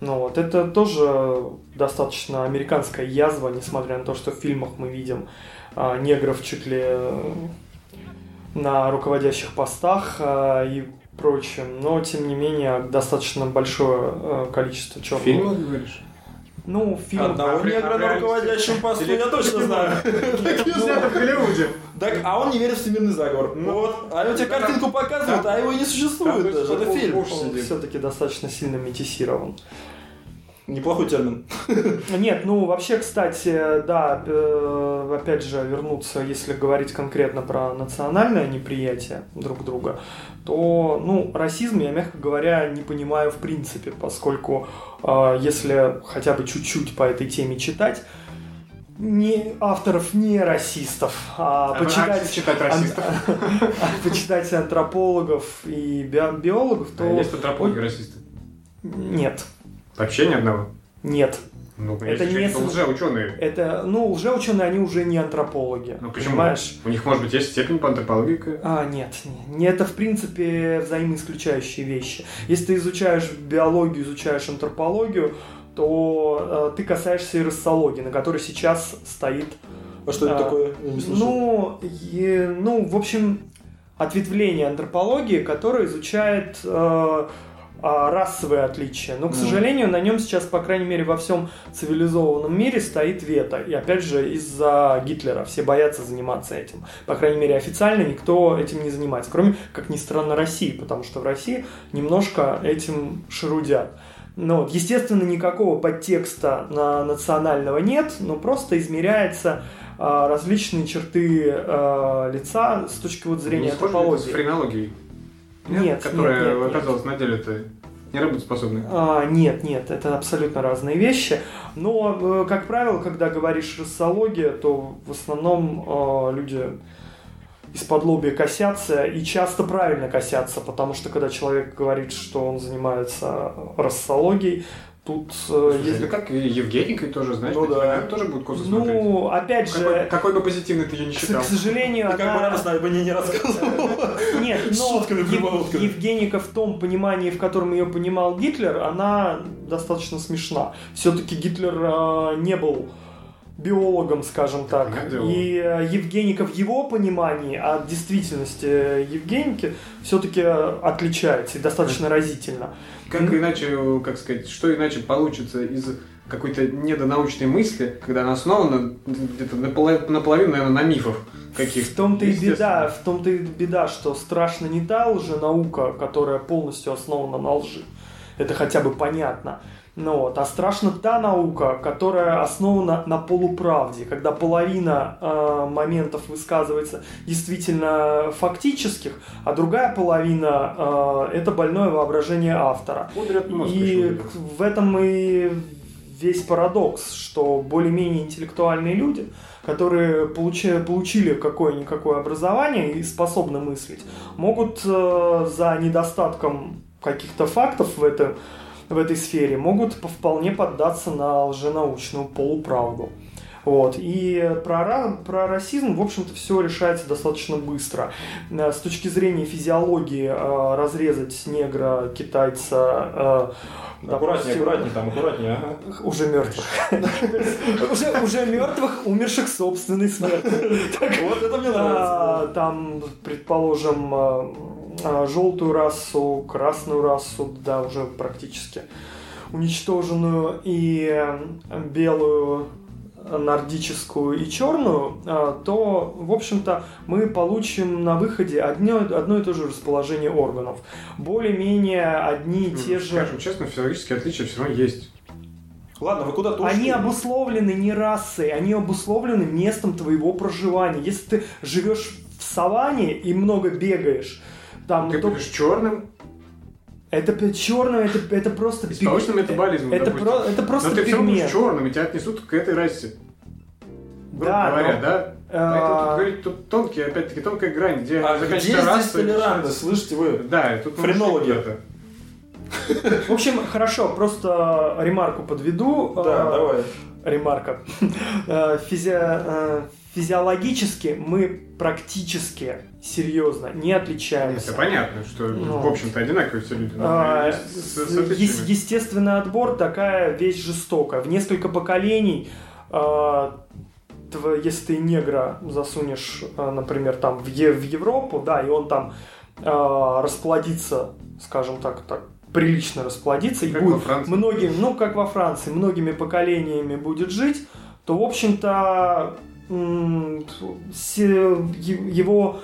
Ну вот, это тоже достаточно американская язва, несмотря на то, что в фильмах мы видим а, негров чуть ли э, на руководящих постах а, и прочем. Но, тем не менее, достаточно большое количество черных. Фильмы, говоришь? Ну, фильм... Одного негра на руководящем посту я точно знаю. Снято в Голливуде. Так, а он не верит в всемирный заговор. Ну, Вот. А у тебя картинку показывают, а его не существует даже. Это фильм. Он все-таки достаточно сильно метисирован. Неплохой термин. Нет, ну вообще, кстати, да, э, опять же, вернуться, если говорить конкретно про национальное неприятие друг друга, то, ну, расизм я, мягко говоря, не понимаю в принципе, поскольку э, если хотя бы чуть-чуть по этой теме читать, не авторов не расистов, а, А почитать, читать расистов. а почитать антропологов и био- биологов, то А Есть антропологи расисты. нет, Вообще ни одного. нет. Ну, Это не с- лже-ученые. Это, ну, лжеученые, они уже не антропологи. Ну почему? Понимаешь? У них, может быть, есть степень по антропологии. А, нет, не, не это, в принципе, взаимоисключающие вещи. Если ты изучаешь биологию, изучаешь антропологию, то э, ты касаешься и рассологии, на которой сейчас стоит... А что это А, такое? Я не слышал. Ну, е- ну, в общем, ответвление антропологии, которое изучает э, расовые отличия. Но, к Ну. сожалению, на нем сейчас, по крайней мере, во всем цивилизованном мире стоит вето. И опять же, из-за Гитлера все боятся заниматься этим. По крайней мере, официально никто этим не занимается. Кроме, как ни странно, России, потому что в России немножко этим шерудят. Ну, вот, естественно, никакого подтекста на национального нет, но просто измеряется а, различные черты а, лица с точки вот зрения Не антропологии. с френологией? Нет, Которая нет, нет, нет. оказалась на деле-то неработоспособной. А, нет, нет, это абсолютно разные вещи. Но, э, как правило, когда говоришь рассология, то в основном э, люди из-под лобья косятся и часто правильно косятся, потому что когда человек говорит, что он занимается рассологией, тут э, Слушай, это как и Евгеникой тоже, знаешь, Ну да. тоже будет косо смотреть. Ну, опять Какой, же, какой бы позитивный ты ее не к, считал. к сожалению, Ты как бы она... радостно об ней не рассказывал. Нет, но Ев-. Евгеника в том понимании, в котором ее понимал Гитлер, она достаточно смешна. Все-таки Гитлер э, не был биологом, скажем так, и э, Евгеника в его понимании от действительности э, Евгеники все-таки отличается и достаточно разительно. Как иначе, как сказать, что иначе получится из какой-то недонаучной мысли, когда она основана где-то наполовину, наполовину, наверное, на мифах каких-то. В том-то и беда, в том-то и беда, что страшно не та лженаука, которая полностью основана на лжи. Это хотя бы понятно. Ну вот, а страшна та наука, которая основана на полуправде, когда половина э, моментов высказывается действительно фактических, а другая половина э, это больное воображение автора. Мозг И в этом и весь парадокс, что более-менее интеллектуальные люди, которые получи- получили какое-никакое образование и способны мыслить, могут э, за недостатком каких-то фактов в, этом, в этой сфере, могут по- вполне поддаться на лженаучную полуправду. Вот. И про, про расизм, в общем-то, все решается достаточно быстро. Э, С точки зрения физиологии э, разрезать негра, китайца, э, Аккуратнее, допустим, аккуратнее, там, аккуратнее. ага. уже мертвых. Уже уже мертвых, умерших собственной смертью. Вот это мне А, нравится. Там, предположим, а, а, желтую расу, красную расу, да, уже практически уничтоженную, и э, белую нордическую и черную, а, то, в общем-то, мы получим на выходе одно, одно и то же расположение органов. Более-менее одни и те же... Скажем честно, физиологические отличия все равно есть. Ладно, вы куда-то ушли. Они обусловлены не расой, они обусловлены местом твоего проживания. Если ты живешь в саванне и много бегаешь, там Ты то- будешь черным, это черное, это, это просто с повышенным метаболизмом, Это, допустим. про- это просто Но ты все равно будешь пигмент. черным, и тебя отнесут к этой расе. Грубо Да, говоря, но- да? А, Поэтому тут, говорить, тут тонкий, опять-таки, тонкая грань, где А заканчивается здесь раса и толерантность, слышите вы? Да, и тут Френологи. это. В общем, хорошо, просто ремарку подведу. Да, Э, давай. ремарка. Э, физи- э, Физиологически мы практически серьезно не отличаемся. Это понятно, что, Ну. в общем-то, одинаковые все люди. А, с- с- е- естественный отбор такая вещь жестокая. В несколько поколений, а, если ты негра засунешь, а, например, там в, Е- в Европу, да, и он там а, расплодится, скажем так, так прилично расплодится, и Как будет во Франции. многим, ну как во Франции, многими поколениями будет жить, то в общем-то его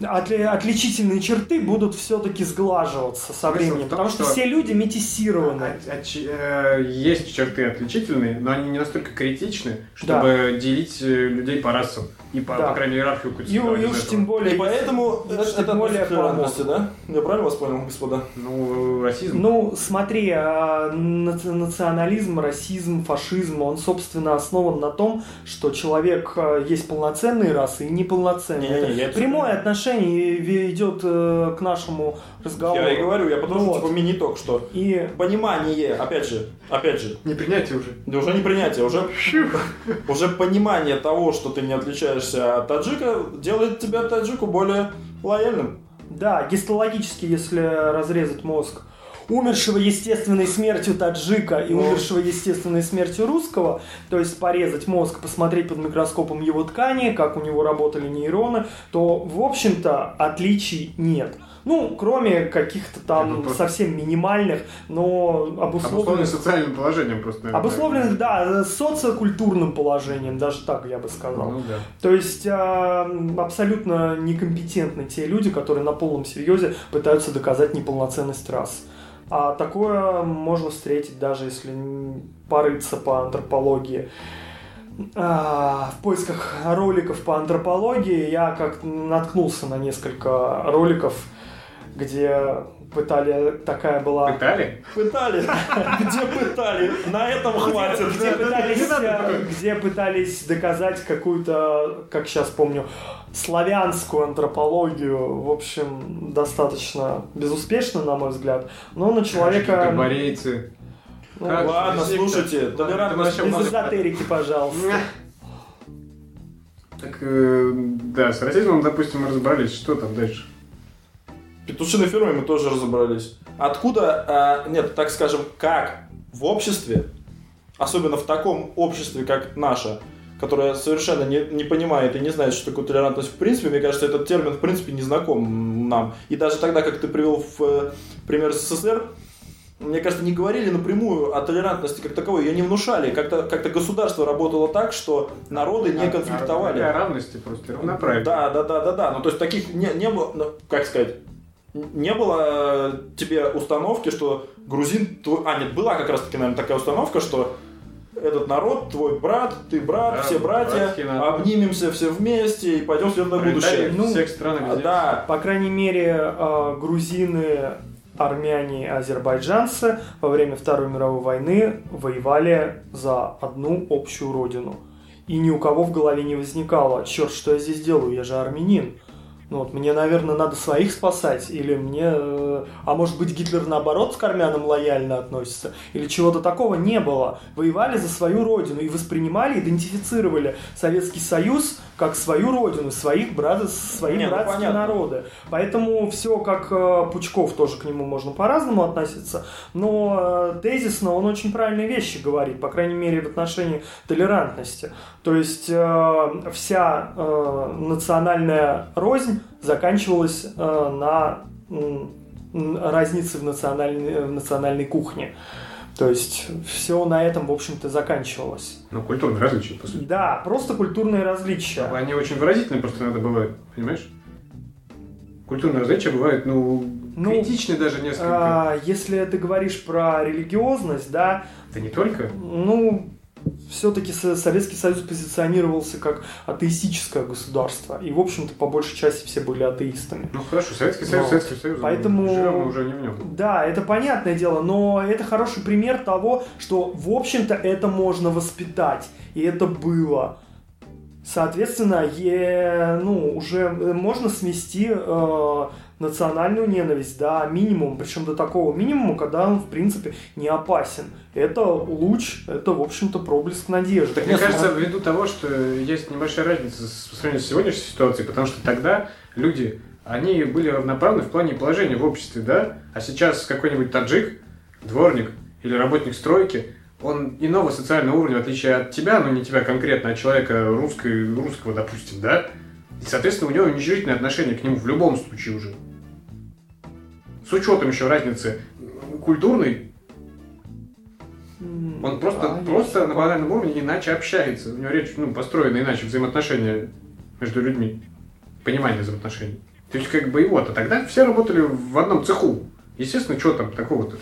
отли- отличительные черты будут все-таки сглаживаться со временем, том, потому что, что- все люди метисированы. А ч- э, Есть черты отличительные, но они не настолько критичны, чтобы делить э, людей по расам и по, Да. по крайней мере, иерархию И, культуры. и уж тем более, И поэтому это, это более толерантности, да? Я правильно вас понял, господа? Ну, расизм. Ну, смотри, а, наци- национализм, расизм, фашизм, он, собственно, основан на том, что человек а, есть полноценные расы и неполноценные. Я Это это прямое отношение и- идет э, к нашему разговору. Я и говорю, я потому что вот. типа мини-ток, что И понимание, опять же, опять же, Непринятие уже. да уже не принятие, уже, уже понимание того, что ты не отличаешься от таджика, делает тебя таджику более лояльным. Да, гистологически, если разрезать мозг умершего естественной смертью таджика и Ну. умершего естественной смертью русского, то есть порезать мозг, посмотреть под микроскопом его ткани, как у него работали нейроны, то, в общем-то, отличий нет. Ну, кроме каких-то там просто- совсем минимальных, но Обусловленный обусловленных... социальным положением просто. наверное. Обусловленных, да, социокультурным положением, даже так я бы сказал. Ну да. То есть а, абсолютно некомпетентны те люди, которые на полном серьезе пытаются доказать неполноценность рас. А такое можно встретить даже если порыться по антропологии. А, в поисках роликов по антропологии я как наткнулся на несколько роликов, где пытали, такая была... Пытали? Пытали. Где пытали? На этом хватит. Где пытались, э, где пытались доказать какую-то, как сейчас помню, славянскую антропологию, в общем, достаточно безуспешно, на мой взгляд. Но на человека... Габарейцы. ну, Как? Ладно, слушайте, толерантность... без эзотерики, пожалуйста. Так, э, да, с расизмом, допустим, мы разобрались. Что там дальше? Петушиной фирмой мы тоже разобрались. Откуда, а, нет, так скажем, как в обществе особенно в таком обществе, как наше, которое совершенно не, не понимает и не знает, что такое толерантность в принципе, мне кажется, этот термин в принципе не знаком нам. И даже тогда, как ты привел в э, пример СССР, мне кажется, не говорили напрямую о толерантности как таковой, ее не внушали. Как-то как государство работало так, что народы не конфликтовали. О равности просто, равноправие. Да, да, да, да, да. Ну, то есть таких не, не было, ну, как сказать, не было э, тебе установки, что грузин... Твой... А, нет, была как раз-таки, наверное, такая установка, что этот народ, твой брат, ты брат, да, все братья, обнимемся все вместе и пойдем вслед на будущее. Ну, всех стран везде. Да. По крайней мере, э, грузины, армяне и азербайджанцы во время Второй мировой войны воевали за одну общую родину. И ни у кого в голове не возникало, черт, что я здесь делаю, я же армянин. Ну вот, мне, наверное, надо своих спасать, или мне... Э, а может быть, Гитлер, наоборот, к армянам лояльно относится? Или чего-то такого не было. Воевали за свою родину и воспринимали, идентифицировали Советский Союз как свою родину, своих брат, свои Не, ну, братские ну, народы. Поэтому все как э, Пучков, тоже к нему можно по-разному относиться, но э, тезисно он очень правильные вещи говорит, по крайней мере в отношении толерантности. То есть э, вся э, национальная рознь заканчивалась э, на э, разнице в национальной, в национальной кухне. То есть все на этом, в общем-то, заканчивалось. Ну, культурные различия, по сути. Да, просто культурные различия. Они очень выразительные просто иногда бывают, понимаешь? Культурные различия бывают, ну, ну критичны даже несколько. А, если ты говоришь про религиозность, да. Да не только. Ну, все-таки Советский Союз позиционировался как атеистическое государство. И, в общем-то, по большей части все были атеистами. Ну хорошо, Советский Союз, но, Советский Союз. Поэтому... Живем уже не в нем. Да, это понятное дело, но это хороший пример того, что, в общем-то, это можно воспитать. И это было. Соответственно, е, ну, уже можно смести э, национальную ненависть до минимума, причем до такого минимума, когда он, в принципе, не опасен. Это луч, это, в общем-то, проблеск надежды. Так, мне кажется, ввиду того, что есть небольшая разница по сравнению с сегодняшней ситуацией, потому что тогда люди, они были равноправны в плане положения в обществе, да? А сейчас какой-нибудь таджик, дворник или работник стройки, он иного социального уровня, в отличие от тебя, ну не тебя конкретно, а человека русской, русского, допустим, да? И, соответственно, у него уничижительное отношение к нему в любом случае уже. С учетом еще разницы культурной, он просто, а, просто на банальном уровне иначе общается. У него речь ну, построена иначе, взаимоотношения между людьми, понимание взаимоотношений. То есть как бы и вот, а тогда все работали в одном цеху. Естественно, что там такого-то?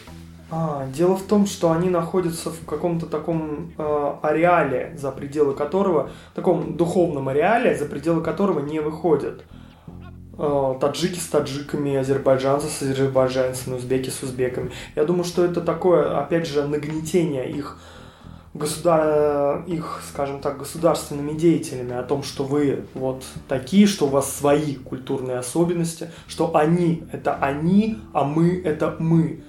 А, дело в том, что они находятся в каком-то таком э, ареале, за пределы которого, таком духовном ареале, за пределы которого не выходят. Э, таджики с таджиками, азербайджанцы с азербайджанцами, узбеки с узбеками. Я думаю, что это такое, опять же, нагнетение их государ... их, скажем так, государственными деятелями о том, что вы вот такие, что у вас свои культурные особенности, что они – это они, а мы – это мы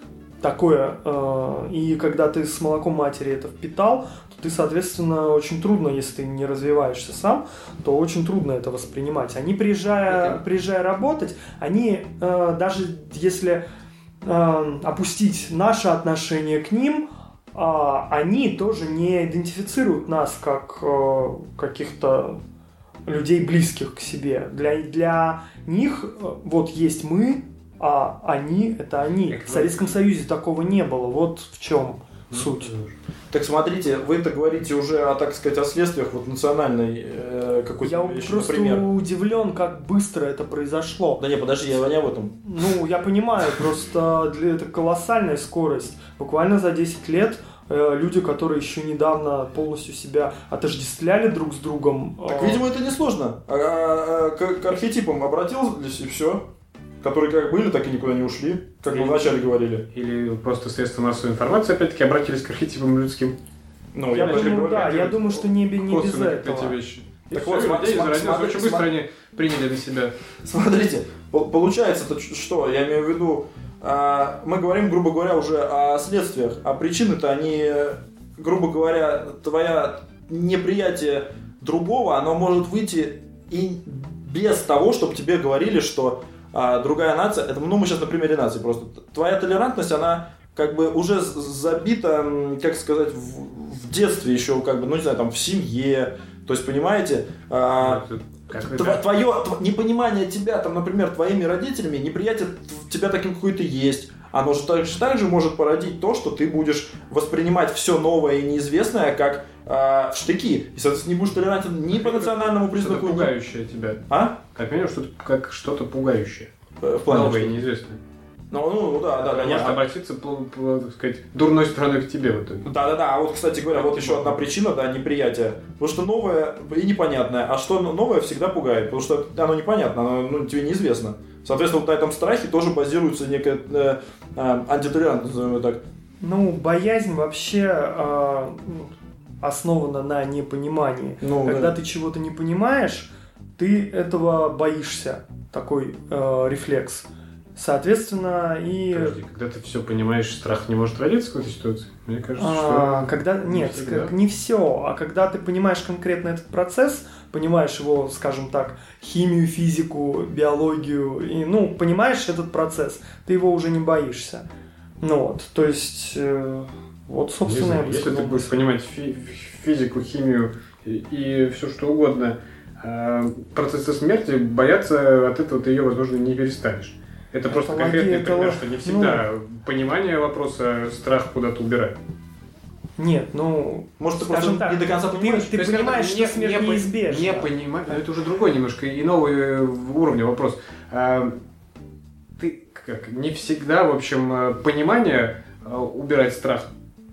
такое. Э, и когда ты с молоком матери это впитал, то ты, соответственно, очень трудно, если ты не развиваешься сам, то очень трудно это воспринимать. Они, приезжая, приезжая работать, они э, даже если э, опустить наше отношение к ним, они тоже не идентифицируют нас как каких-то людей близких к себе. Для, для них вот есть мы, а они это они. В Советском Союзе такого не было. Вот в чем ну, суть. Так смотрите, вы это говорите уже о, так сказать, о следствиях вот национальной э, какой-то Я вещи, просто например. удивлен, как быстро это произошло. Да не, подожди, я не об этом. Ну, я понимаю, просто для это колоссальная скорость. Буквально за 10 лет э, люди, которые еще недавно полностью себя отождествляли друг с другом. Так, э, видимо, это не сложно. А, а, а, к, к архетипам обратились и все которые как были, так и никуда не ушли, как мы вначале говорили. Или просто средства массовой информации, опять-таки, обратились к архетипам людским. Ну, я, я думаю, да, я думаю, что не, не без этого. Эти вещи. И так вот, смотри, смотри, смотри, очень быстро они приняли на себя. Смотрите, получается, -то что, я имею в виду, а, мы говорим, грубо говоря, уже о следствиях, а причины-то они, грубо говоря, твоя неприятие другого, оно может выйти и без того, чтобы тебе говорили, что а другая нация, это, ну мы сейчас на примере нации просто, твоя толерантность, она как бы уже з- забито, м, как сказать, в, в детстве еще, как бы, ну не знаю, там в семье. То есть, понимаете, а, это- твое тв- непонимание тебя, там, например, твоими родителями, неприятие тебя таким, какой ты есть, оно же также, также может породить то, что ты будешь воспринимать все новое и неизвестное как в штыки. И, соответственно, не будешь толерантен ни по национальному признаку, ни- пугающее тебя. А? Как минимум, что-то, как что-то пугающее. Э, В плане, Новое и что- неизвестное. Ну, ну, да, да, Может конечно. обратиться, по- по- так сказать, дурной стороной к тебе в итоге. Да, да, да. А вот, кстати говоря, вот еще одна причина, да, неприятие. Потому что новое и непонятное. А что новое всегда пугает, потому что оно непонятно, оно ну, тебе неизвестно. Соответственно, вот на этом страхе тоже базируется некая э, э, антитолерантность, назовем ее так. Ну, боязнь вообще а, ну, основана на непонимании. Ну, Когда да. ты чего-то не понимаешь, ты этого боишься. Такой э, рефлекс. Соответственно, и... Подожди, когда ты все понимаешь, страх не может родиться в какой-то ситуации? Мне кажется, А, что... когда нет, всегда. как не все, а когда ты понимаешь конкретно этот процесс, понимаешь его, скажем так, химию, физику, биологию, и, ну, понимаешь этот процесс, ты его уже не боишься. Ну вот, то есть, э, вот, Не собственно, я знаю, если ты будешь понимать фи- физику, химию и, все что угодно, процесса смерти, бояться от этого ты ее, возможно, не перестанешь. Это, Это просто конкретный это пример, что не всегда понимание вопроса страх куда-то убирает. Нет, ну, Может, ты просто так, не до конца ты- понимаешь? ты есть, понимаешь, что смерть по- неизбежна. Не понимать, это уже другой немножко иного э, уровня вопрос. А, Ты как, не всегда, в общем, э, понимание э, убирает страх,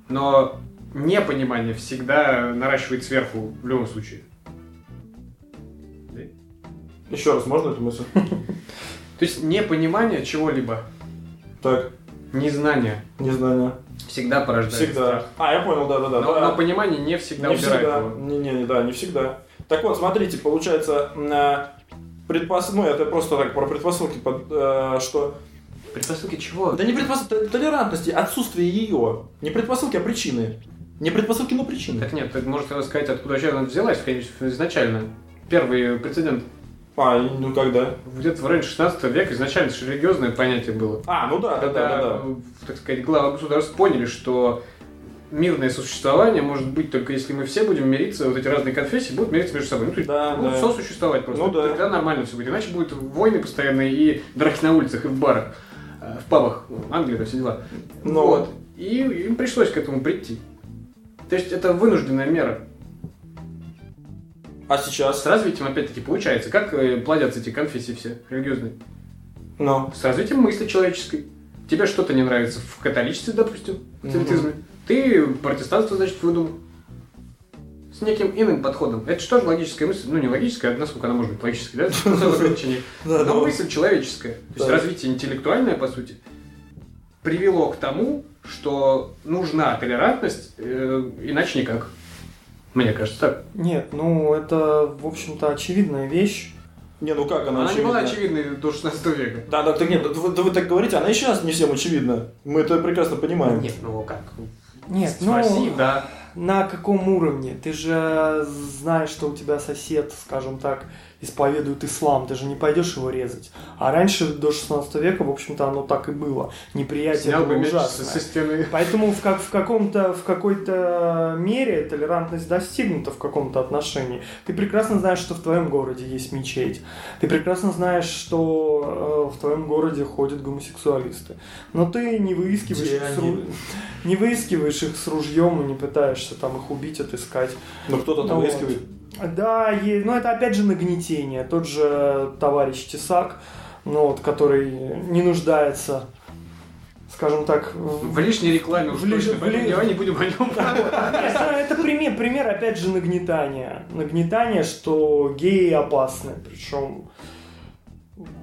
но непонимание всегда наращивает сверху в любом случае. Еще раз, можно эту мысль? То есть непонимание чего-либо, Так, незнание незнание. всегда порождает Всегда. страх. А, я понял, да-да-да. Но, да. но понимание не всегда не убирает всегда. его. Не, не, не, да, не всегда. Так вот, смотрите, получается, э, предпос... ну, это просто так про предпосылки, под, э, что... Предпосылки чего? Да не предпосылки, толерантности, отсутствие ее. Не предпосылки, а причины. Не предпосылки, но причины. Так нет, ты можешь рассказать, откуда вообще она взялась, конечно, изначально. Первый прецедент. А, ну когда? Где-то в районе 16 века изначально же религиозное понятие было. А, ну да, да, Когда, да, да, да. э, так сказать, главы государств поняли, что мирное существование может быть только если мы все будем мириться, вот эти разные конфессии будут мириться между собой. Ну, то есть Да, будут да. сосуществовать просто. Ну да. Тогда нормально все будет. Иначе будут войны постоянные и драки на улицах и в барах, э, в пабах, ну, Англия, да, все дела. Но- Вот. И им пришлось к этому прийти. То есть это вынужденная мера. А сейчас? С развитием, опять-таки, получается, как э, плодятся эти конфессии все религиозные? Ну, С развитием мысли человеческой. Тебе что-то не нравится в католичестве, допустим, в Мгм. католицизме. Ты протестанство, значит, выдумал. С неким иным подходом. Это что же логическая мысль? Ну, не логическая, а насколько она может быть логической, да? Но мысль человеческая. То есть развитие интеллектуальное, по сути, привело к тому, что нужна толерантность, э, иначе никак. Мне кажется, так. нет, ну, это, в общем-то, очевидная вещь. Не, ну как она Она не была очевидна? очевидной до 16 века. Да, да, так нет, да вы, да вы так говорите, она и сейчас не всем очевидна. Мы это прекрасно понимаем. Нет, ну как? Нет, В ну, России, да. на каком уровне? Ты же знаешь, что у тебя сосед, скажем так, исповедует ислам, ты же не пойдешь его резать. А раньше, до 16 века, в общем-то, оно так и было. Неприятие Снял было бы меч ужасное. со, стены. Поэтому в, как, в, каком-то, в какой-то мере толерантность достигнута в каком-то отношении. Ты прекрасно знаешь, что в твоем городе есть мечеть. Ты прекрасно знаешь, что э, в твоем городе ходят гомосексуалисты. Но ты не выискиваешь, Где их с, ру- не выискиваешь их с ружьем и не пытаешься там их убить, отыскать. Но кто-то там Ну вот. выискивает. Да, е- но это опять же нагнетение. Тот же товарищ Тесак, ну, вот, который не нуждается, скажем так, в В лишней рекламе уж В лиш- точно, ли- давай не будем о нем. Это, это пример, пример, опять же, нагнетания. Нагнетания, что геи опасны. Причем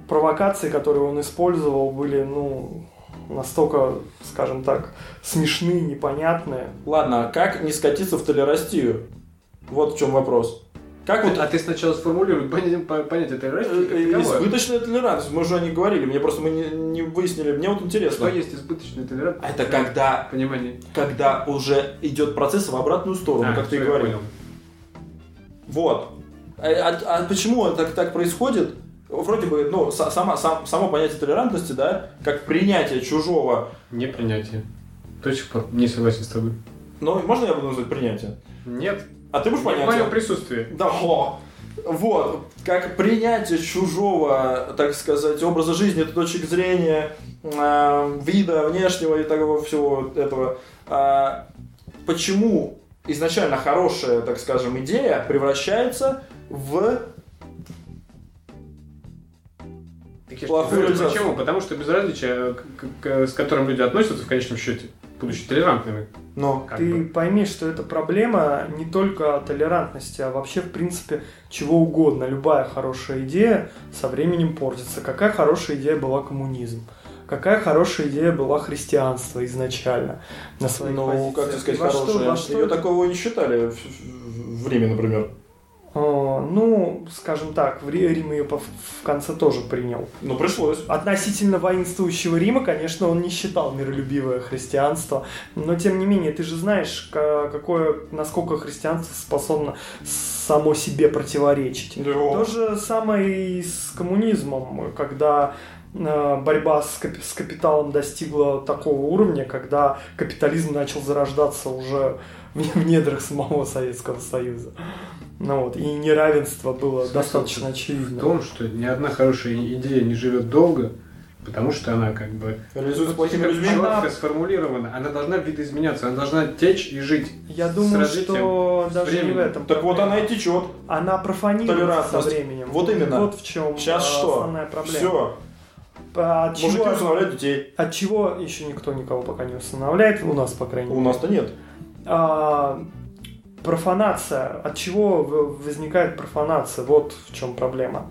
провокации, которые он использовал, были, ну, настолько, скажем так, смешные, непонятные. Ладно, а как не скатиться в толерастию? Вот в чем вопрос. Как вот А ты сначала сформулируй понятие, по- понятие толерантности. э, избыточная толерантность? Мы уже о ней говорили, мне просто мы не, не выяснили. Мне вот интересно. Что есть избыточная толерантность? Это когда, Понимание. когда уже идет процесс в обратную сторону, А, как ты и говорил. понял. Вот. А, а- а почему так, так происходит? Вроде бы, ну, са- сама, сам- само понятие толерантности, да, как принятие чужого, Непринятие. до сих пор не согласен с тобой. Ну, можно я буду назвать принятие? Нет. А ты будешь Не в моем присутствии. Да, о! Вот, как принятие чужого, так сказать, образа жизни, точек зрения, э, вида внешнего и такого всего этого. А, почему изначально хорошая, так скажем, идея превращается в Плохую. Почему? Потому что безразличие, к- к- с которым люди относятся в конечном счете, будучи толерантными, но как Ты бы. пойми, что это проблема не только толерантности, а вообще, в принципе, чего угодно. Любая хорошая идея со временем портится. Какая хорошая идея была коммунизм? Какая хорошая идея была христианство изначально на своих ну, как тебе позициях? сказать, хорошая. что Ее такого не считали в, в- в Риме, например. О, ну, скажем так, в Рим ее в конце тоже принял. Ну, пришлось. Относительно воинствующего Рима, конечно, он не считал миролюбивое христианство, но тем не менее, ты же знаешь, ка- какое, насколько христианство способно само себе противоречить. Да. То же самое и с коммунизмом, когда э, борьба с, капи- с капиталом достигла такого уровня, когда капитализм начал зарождаться уже в в недрах самого Советского Союза. Ну вот, и неравенство было Смысл достаточно В очевидно. том, что ни одна хорошая идея не живет долго, потому что она как бы Реализуется плохими людьми. Четко сформулирована, она должна видоизменяться, она должна течь и жить. Я думаю, развитием, что даже не в временем. этом. Так вот она и течет. Она профанируется со временем. Вот именно. Вот в чем Сейчас что? основная проблема. Все. А От Мужики чего, усыновляют детей. от чего еще никто никого пока не усыновляет, у нас, по крайней У мере. нас-то нет. А, профанация. От чего возникает профанация? Вот в чем проблема.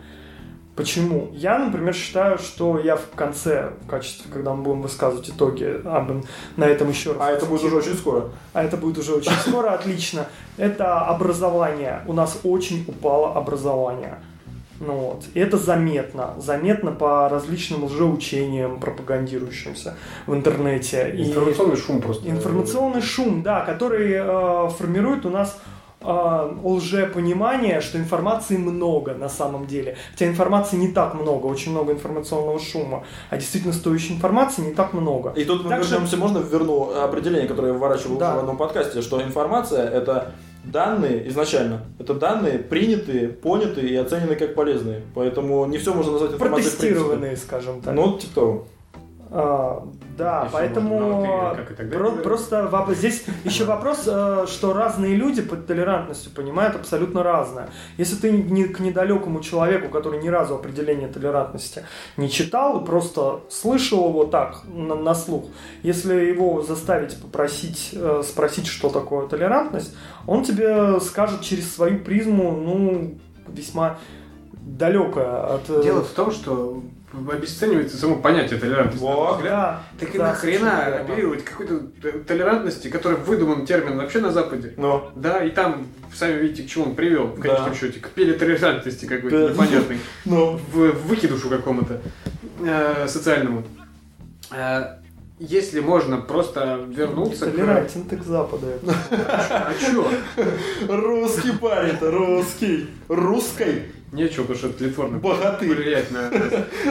Почему? Я, например, считаю, что я в конце, в качестве, когда мы будем высказывать итоги, об- на этом еще раз. А это будет уже очень скоро. а это будет уже очень скоро, отлично. Это образование. У нас очень упало образование. Ну вот. И это заметно. Заметно по различным лжеучениям, пропагандирующимся в интернете. И Информационный шум просто. информационный шум, да, который э, формирует у нас э, лжепонимание, что информации много на самом деле. Хотя информации не так много, очень много информационного шума. А действительно стоящей информации не так много. И тут мы Так что- вернемся, можно верну определение, которое я выворачивал Да. уже в одном подкасте, что информация это данные изначально. Это данные принятые, понятые и оценены как полезные. Поэтому не все можно назвать информацией. Протестированные, скажем так. Ну, типа того. А, да, Если поэтому можно, ну, ты как и тогда про- просто воп- здесь еще вопрос, э, что разные люди под толерантностью понимают абсолютно разное. Если ты не, к недалекому человеку, который ни разу определение толерантности не читал, просто слышал его так на, на слух, если его заставить попросить, э, спросить, что такое толерантность, он тебе скажет через свою призму, ну, весьма далекое от... э, Дело в том, что обесценивается само понятие толерантности. взгляд. да, Так и да, нахрена оперировать какой-то толерантности, который выдуман термин вообще на Западе? Но. Да, и там, сами видите, к чему он привел, в Да. конечном счете, к толерантности какой-то Да. непонятной, Но. в, в выкидушу какому-то э, социальному. Э, если можно просто вернуться к... Толерантен ты к Западу. А чё? Русский парень-то, русский. Русской. Нечего, потому что это литворно Богатырь. влиять на...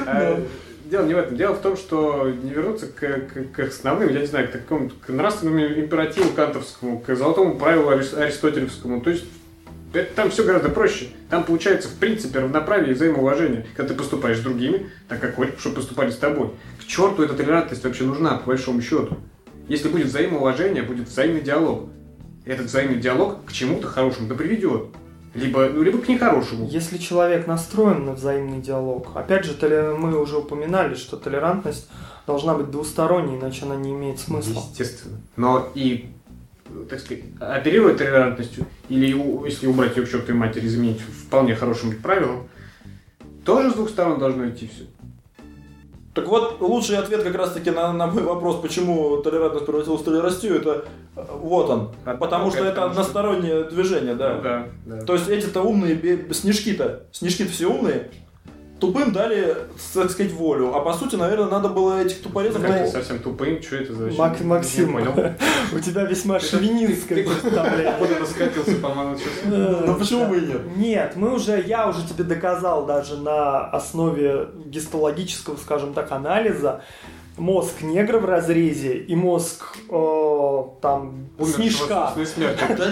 А, Дело не в этом. Дело в том, что не вернуться к, к- к основным, я не знаю, к такому к нравственному императиву кантовскому, к золотому правилу арис- аристотелевскому. То есть это- там все гораздо проще. Там получается, в принципе, равноправие и взаимоуважение. Когда ты поступаешь с другими, так как хочешь, чтобы поступали с тобой. К черту эта толерантность вообще нужна, по большому счету. Если будет взаимоуважение, будет взаимный диалог. Этот взаимный диалог к чему-то хорошему да приведет. Либо, ну, либо к нехорошему. Если человек настроен на взаимный диалог, опять же, мы уже упоминали, что толерантность должна быть двусторонней, иначе она не имеет смысла. Естественно. Но и, так сказать, оперировать толерантностью, или если убрать ее к чертовой матери, изменить вполне хорошим правилам, тоже с двух сторон должно идти все. Так вот, лучший ответ как раз-таки на, на мой вопрос, почему толерантность превратилась в толерастию, это э, вот он. А Потому что это одностороннее движение, да. Ну да, да. То есть эти-то умные снежки-то, снежки-то все умные, тупым дали, так сказать, волю. А по сути, наверное, надо было этих тупорезов... Как ну, совсем тупым, что это за Мак- Максим, понял. у тебя весьма шовинистское представление. Куда-то скатился, по-моему, Ну почему бы и нет? Нет, мы уже, я уже тебе доказал даже на основе гистологического, скажем так, анализа, мозг негра в разрезе и мозг э, там снежка,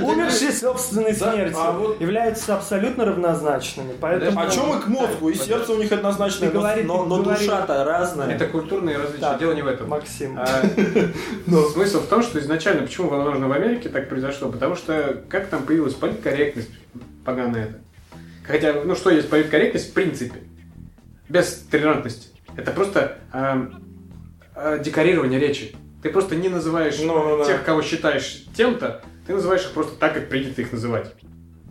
умерший собственной смертью, а вот- являются абсолютно равнозначными. Поэтому... О чем и к мозгу? И сердце у них однозначно, говори, но, но говори. душа-то разная. Это культурные различия, Так, дело не в этом. Максим. А, Смысл в том, что изначально, почему, возможно, в Америке так произошло, потому что как там появилась политкорректность, поганая это. Хотя, ну что есть политкорректность в принципе? Без толерантности. Это просто эм, э, декорирование речи. Ты просто не называешь Ну, ну, да. тех, кого считаешь тем-то, ты называешь их просто так, как принято их называть.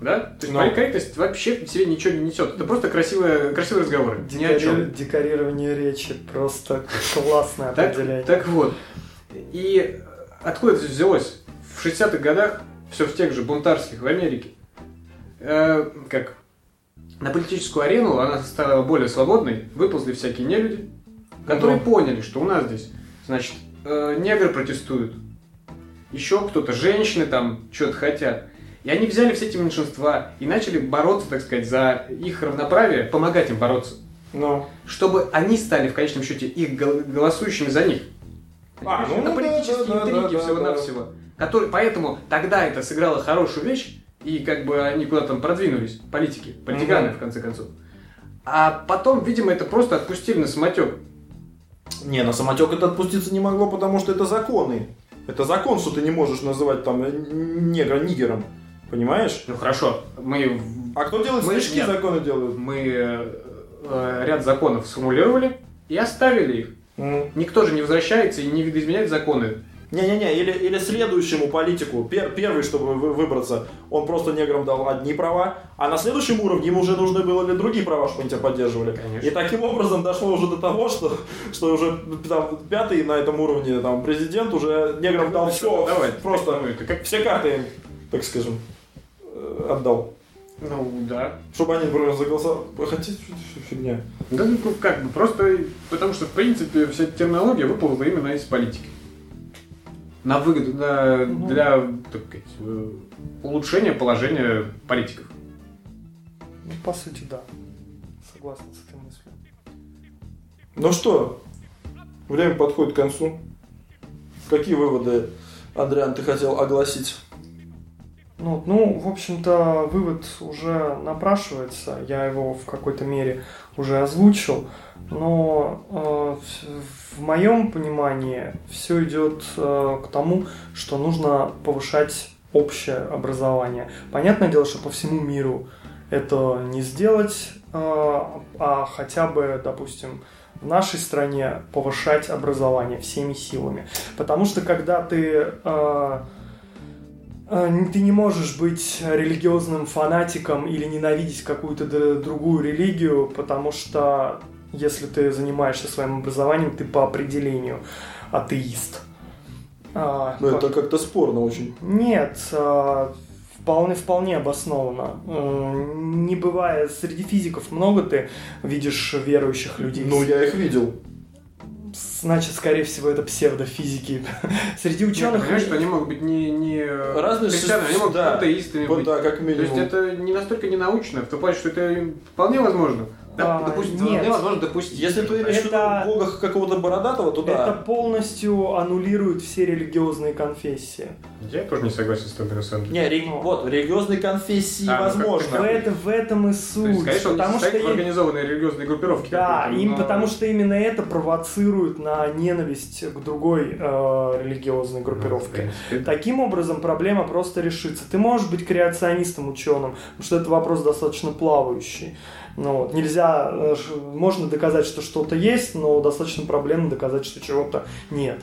Да? То есть Ну. политкорректность вообще в себе ничего не несет. Это просто красивые, красивые разговоры. Ни о чем. Декори- Декорирование речи просто классное Так, определение. так вот. И откуда это взялось? В 60-х годах, все в тех же бунтарских в Америке, э, как на политическую арену она стала более свободной, выползли всякие нелюди, которые Ну. поняли, что у нас здесь, значит, э, негры протестуют, еще кто-то, женщины там что-то хотят. И они взяли все эти меньшинства и начали бороться, так сказать, за их равноправие, помогать им бороться Ну. чтобы они стали в конечном счете их гол- голосующими за них. А, ну это да, политические да, да, интриги да, всего-навсего. Которые, поэтому тогда это сыграло хорошую вещь, и как бы они куда-то там продвинулись, политики, политиканы, Мгм. в конце концов. А потом, видимо, это просто отпустили на самотек. Не, на самотек это отпуститься не могло, потому что это законы. Это закон, что ты не можешь называть там э, негра нигером. Понимаешь? Ну хорошо, мы, А кто делает Мы- нет. законы делают? мы э, э, ряд законов сформулировали и оставили их. М. Никто же не возвращается и не видоизменяет законы. Не-не-не, или, или следующему политику, пер- первый, чтобы вы- выбраться, он просто неграм дал одни права, а на следующем уровне ему уже нужны были другие права, чтобы они тебя поддерживали. Конечно. И таким образом дошло уже до того, что, что уже там, пятый на этом уровне там, президент уже неграм дал все, Давай, просто ну, это как... все карты им, так скажем, э, отдал. Ну, да. Чтобы они, например, заголосовали. Хотите, фигня. Да ну как бы, просто потому что в принципе вся терминология выползла именно из политики. На выгоду, на- Ну. для так сказать, э, улучшения положения политиков. Ну, по сути, да. Согласен с этой мыслью. Ну что, время подходит к концу. Какие выводы, Андриан, ты хотел огласить? Ну, ну, в общем-то, вывод уже напрашивается. Я его в какой-то мере уже озвучил. Но э, в, моем понимании все идет э, к тому, что нужно повышать общее образование. Понятное дело, что по всему миру это не сделать, э, а хотя бы, допустим, в нашей стране повышать образование всеми силами. Потому что когда ты э, ты не можешь быть религиозным фанатиком или ненавидеть какую-то другую религию, потому что если ты занимаешься своим образованием, ты по определению атеист. А, Ну, по- это как-то спорно очень. Нет, а, вполне, вполне обоснованно. Э, Не бывает, среди физиков много ты видишь верующих людей. Ну, я их видел. Значит, скорее всего, это псевдофизики. Среди Ученых, понимаешь, что они могут быть не, не Разные христианами, они могут да. быть атеистами Вот быть. да, как То есть минимум. это не настолько не научно, в том плане, что это вполне возможно. Да, А, допустим, нет. вполне возможно допустить. Если ты имеешь в виду Это- бога какого-то бородатого, то да. Это полностью аннулирует все религиозные конфессии. Я тоже не согласен с тобой на самом деле. Не, ре- Ну. вот, религиозные конфессии А, ну, как- возможно. В, это, в этом и суть. То есть, конечно, он не потому что им- организованной религиозной группировке. Да, им но- потому что именно это провоцирует на ненависть к другой э, религиозной Ну, группировке. принципе, Таким образом, проблема просто решится. Ты можешь быть креационистом, ученым, потому что это вопрос достаточно плавающий. Ну, вот, нельзя, э, можно доказать, что что-то есть, но достаточно проблемно доказать, что чего-то нет.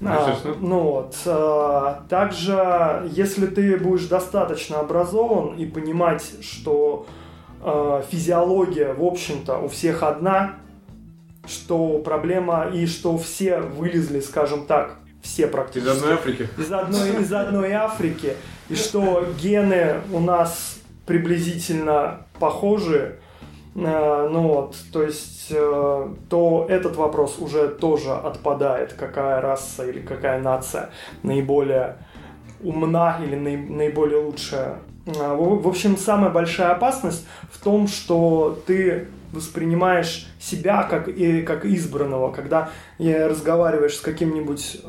Ну, А, ну вот. а, Также, если ты будешь достаточно образован и понимать, что а, физиология, в общем-то, у всех одна, что проблема и что все вылезли, скажем так, все Из практически одной Африки. из одной, из одной Африки, и что гены у нас приблизительно похожи, ну вот, то есть, э, то этот вопрос уже тоже отпадает, какая раса или какая нация наиболее умна или наи- наиболее лучшая. А, В общем, самая большая опасность в том, что ты воспринимаешь себя как, и, как избранного, когда э, разговариваешь с каким-нибудь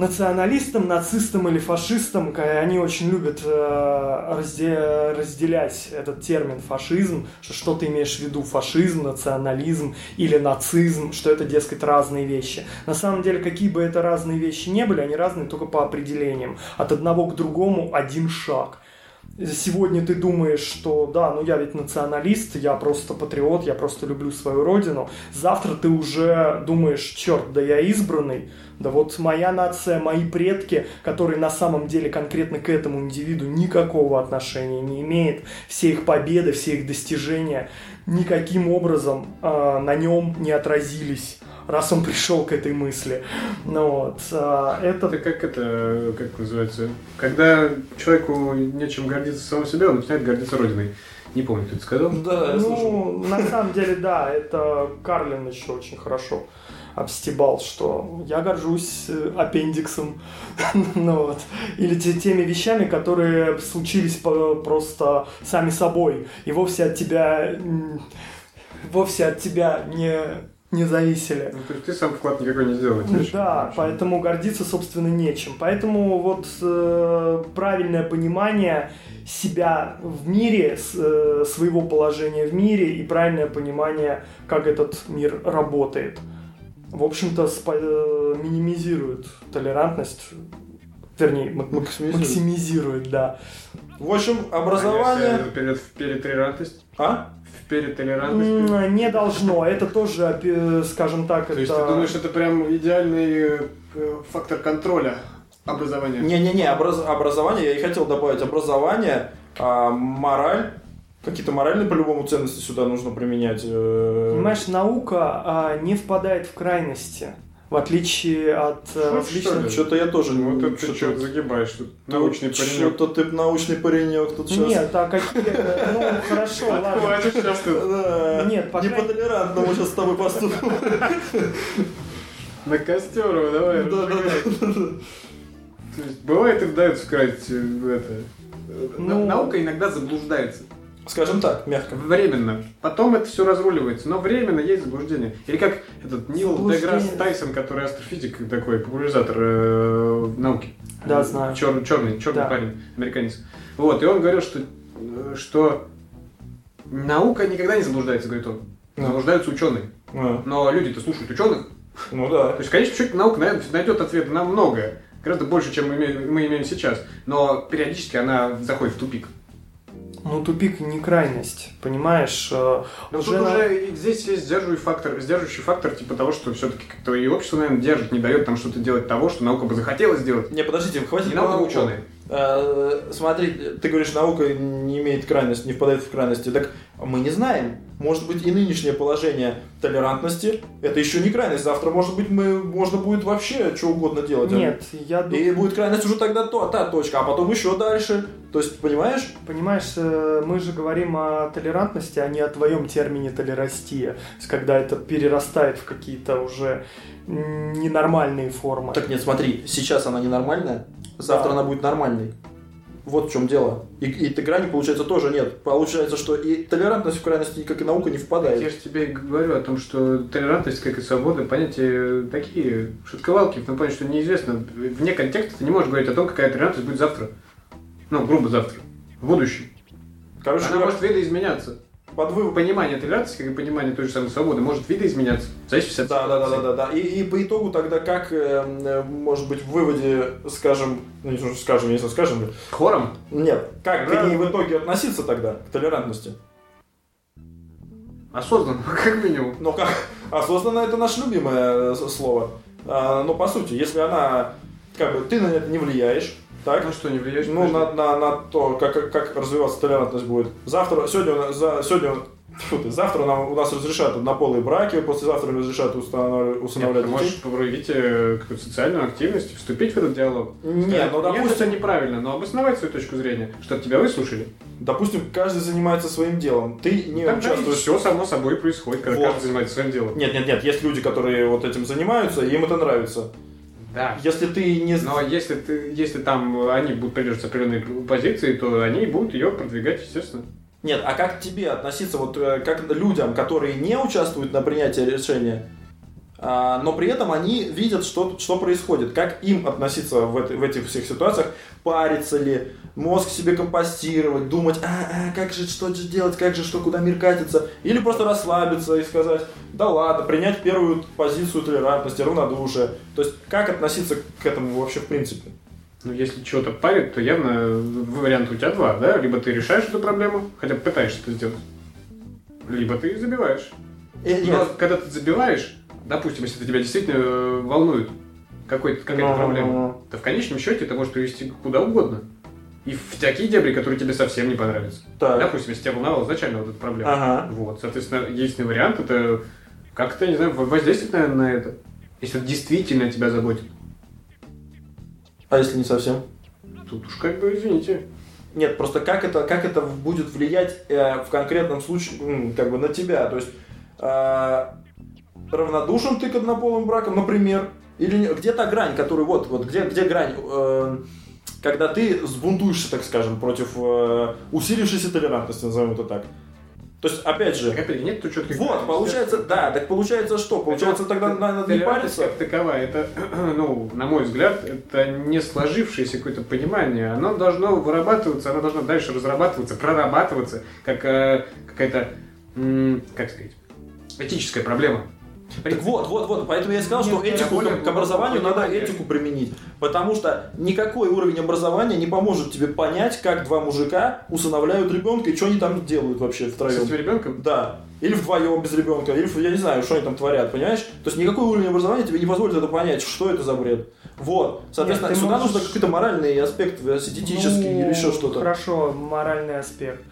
националистом, нацистом или фашистом, ка- они очень любят э, разде- разделять этот термин фашизм, что, что ты имеешь в виду фашизм, национализм или нацизм, что это, дескать, разные вещи. На самом деле, какие бы это разные вещи не были, они разные только по определениям. От одного к другому один шаг. Сегодня ты думаешь, что да, ну я ведь националист, я просто патриот, я просто люблю свою родину. Завтра ты уже думаешь, черт, да я избранный, да вот моя нация, мои предки, которые на самом деле конкретно к этому индивиду никакого отношения не имеет, все их победы, все их достижения никаким образом э, на нем не отразились раз он пришел к этой мысли. Ну вот, а, это... Это как это, как называется, когда человеку нечем гордиться самому себе, он начинает гордиться Родиной. Не помню, кто это сказал. Да, я. Ну, на самом деле, да, это Карлин еще очень хорошо обстебал, что я горжусь э, аппендиксом, ну вот, или те- теми вещами, которые случились просто сами собой, и вовсе от тебя, вовсе от тебя не, не зависели. Ну, то есть ты сам вклад никакой не сделал. вещи. Да, Вообще. поэтому гордиться, собственно, нечем. Поэтому вот э, правильное понимание себя в мире, с- э, своего положения в мире и правильное понимание, как этот мир работает. В общем-то, спа- э, минимизирует толерантность, вернее, мак- Максимизирует. максимизирует, да. В общем, А образование... если Перед, в перетолерантность. А? В перетолерантность. М, Не должно. Это тоже, скажем так, То это... есть ты думаешь, это прям идеальный э, фактор контроля образования? Не-не-не, образ- образование, я и хотел добавить, образование, а, мораль, какие-то моральные по-любому ценности сюда нужно применять. э, Понимаешь, наука а, не впадает в крайности, в отличие от э, Что, различных... что? Что-то я тоже Ну, вот не... это ты что загибаешь? Тут научный паренек. Что-то ты научный паренек тут сейчас. Нет, а какие... э, Ну, хорошо, ладно. Сейчас ты Да. Нет, по не крайней- по-толерантному сейчас с тобой поступим. на костер его давай. Да, да, разжигай. То есть бывает и вдаются в крайность э, в это. Ну- Наука иногда заблуждается. Скажем так, мягко. Временно. Потом это все разруливается, но временно есть заблуждение. Или как этот Нил. Деграсс Тайсон, который астрофизик такой, популяризатор э, науки. Да, знаю. Черный, черный, черный Да. парень, американец. Вот, и он говорил, что, э, что наука никогда не заблуждается, говорит он. Ну. Заблуждаются ученые. А, Но люди-то слушают ученых. Ну да. То есть, конечно, чуть наука най- найдет ответы на многое. Гораздо больше, чем мы имеем, мы имеем сейчас. Но периодически она заходит в тупик. Ну, тупик не крайность, понимаешь? э, Но уже тут на- уже здесь есть сдерживающий фактор, сдерживающий фактор типа того, что все-таки как-то и общество, наверное, держит, не дает там что-то делать того, что наука бы захотела сделать. Не, подождите, хватит Не наука, ученые. Э, Смотри, ты говоришь, наука не имеет крайности, не впадает в крайности. Так мы не знаем. Может быть, и нынешнее положение толерантности это еще не крайность. Завтра, может быть, мы можно будет вообще что угодно делать. Нет, я думаю... И будет крайность уже тогда то, та точка, а потом еще дальше. То есть, понимаешь? Понимаешь, э, мы же говорим о толерантности, а не о твоем термине толерастия. То есть, когда это перерастает в какие-то уже ненормальные формы. Так нет, смотри, сейчас она ненормальная, завтра Да. она будет нормальной. Вот в чем дело. И, и этой грани, получается, тоже нет. Получается, что и толерантность в крайности, как и наука, не впадает. Я же тебе говорю о том, что толерантность, как и свобода, понятия такие шутковалки, в том плане, что неизвестно. Вне контекста ты не можешь говорить о том, какая толерантность будет завтра. Ну, грубо завтра. В будущем. Короче Она говоря, может видоизменяться. Под вывод Понимание толерантности, как и понимание той же самой свободы, может видоизменяться. В зависимости от Да, да, да, да, да, да. И, и по итогу тогда как, э, может быть, в выводе, скажем, ну не то, что скажем, если скажем, Хором? нет, как к Да. ней в итоге относиться тогда, к толерантности? Осознанно, как минимум. Но как, осознанно это наше любимое э, слово. А, но по сути, если она, как бы, ты на это не влияешь, так? Ну что, не влияешь? Ну, на, на, на то, как, как, как развиваться толерантность будет. Завтра, сегодня, за, сегодня тьфу ты, завтра нам, у нас разрешат однополые браки, послезавтра разрешат устанавливать, Нет, усыновлять ты детей. можешь проявить э, какую-то социальную активность, вступить в этот диалог. Не, Сказать, ну, Нет, допустим- это неправильно, но обосновать свою точку зрения, что тебя выслушали. Допустим, каждый занимается своим делом. Ты не Тогда участвуешь. все само собой происходит, когда Вот. каждый занимается своим делом. Нет, нет, нет. Есть люди, которые вот этим занимаются, и им это нравится. Да. Если ты не... Но если ты, если там они будут придерживаться определенной позиции, то они будут ее продвигать, естественно. Нет, а как тебе относиться вот э, как людям, которые не участвуют на принятии решения, а, но при этом они видят, что, что происходит. Как им относиться в, этой, в этих всех ситуациях? Париться ли? Мозг себе компостировать? Думать, а, а, как же, что же делать? Как же, что, куда мир катится? Или просто расслабиться и сказать, да ладно, принять первую позицию толерантности, равнодушия. То есть, как относиться к этому вообще в принципе? Ну, если чего-то парит, то явно вариант у тебя два, да? Либо ты решаешь эту проблему, хотя бы пытаешься это сделать, либо ты забиваешь. Э, нет. Но когда ты забиваешь, допустим, если это тебя действительно э, волнует какой-то, какая-то Ну, проблема, ну, ну. то в конечном счете это может привести куда угодно. И в такие дебри, которые тебе совсем не понравятся. Так. Допустим, если тебя волновала изначально вот эта проблема. Ага. Вот, соответственно, единственный вариант это как-то, не знаю, воздействовать, наверное, на это. Если это действительно тебя заботит. А если не совсем? Тут уж как бы, извините. Нет, просто как это, как это будет влиять э, в конкретном случае как бы на тебя? То есть э, равнодушен ты к однополым бракам, например, или не- где та грань, которую вот, вот где, где грань, э, когда ты сбунтуешься, так скажем, против э, усилившейся толерантности, назовем это так. То есть, опять же, Как опять, нет тут четких вот, получается, да, так получается что? Получается, Это- тогда надо не париться. как таковая, это, ну, на мой взгляд, это не сложившееся какое-то понимание. Оно должно вырабатываться, оно должно дальше разрабатываться, прорабатываться, как э, какая-то, как сказать, этическая проблема. Так вот, вот, вот, поэтому я и сказал, что этику к, образованию надо этику применить. Потому что никакой уровень образования не поможет тебе понять, как два мужика усыновляют ребенка и что они там делают вообще С втроем. этим ребенком Да. Или вдвоем без ребенка, или я не знаю, что они там творят, понимаешь? То есть никакой уровень образования тебе не позволит это понять, что это за бред. Вот. Соответственно, Нет, сюда можешь- нужно какой-то моральный аспект, эстетический Ну, или еще что-то. Хорошо, моральный аспект.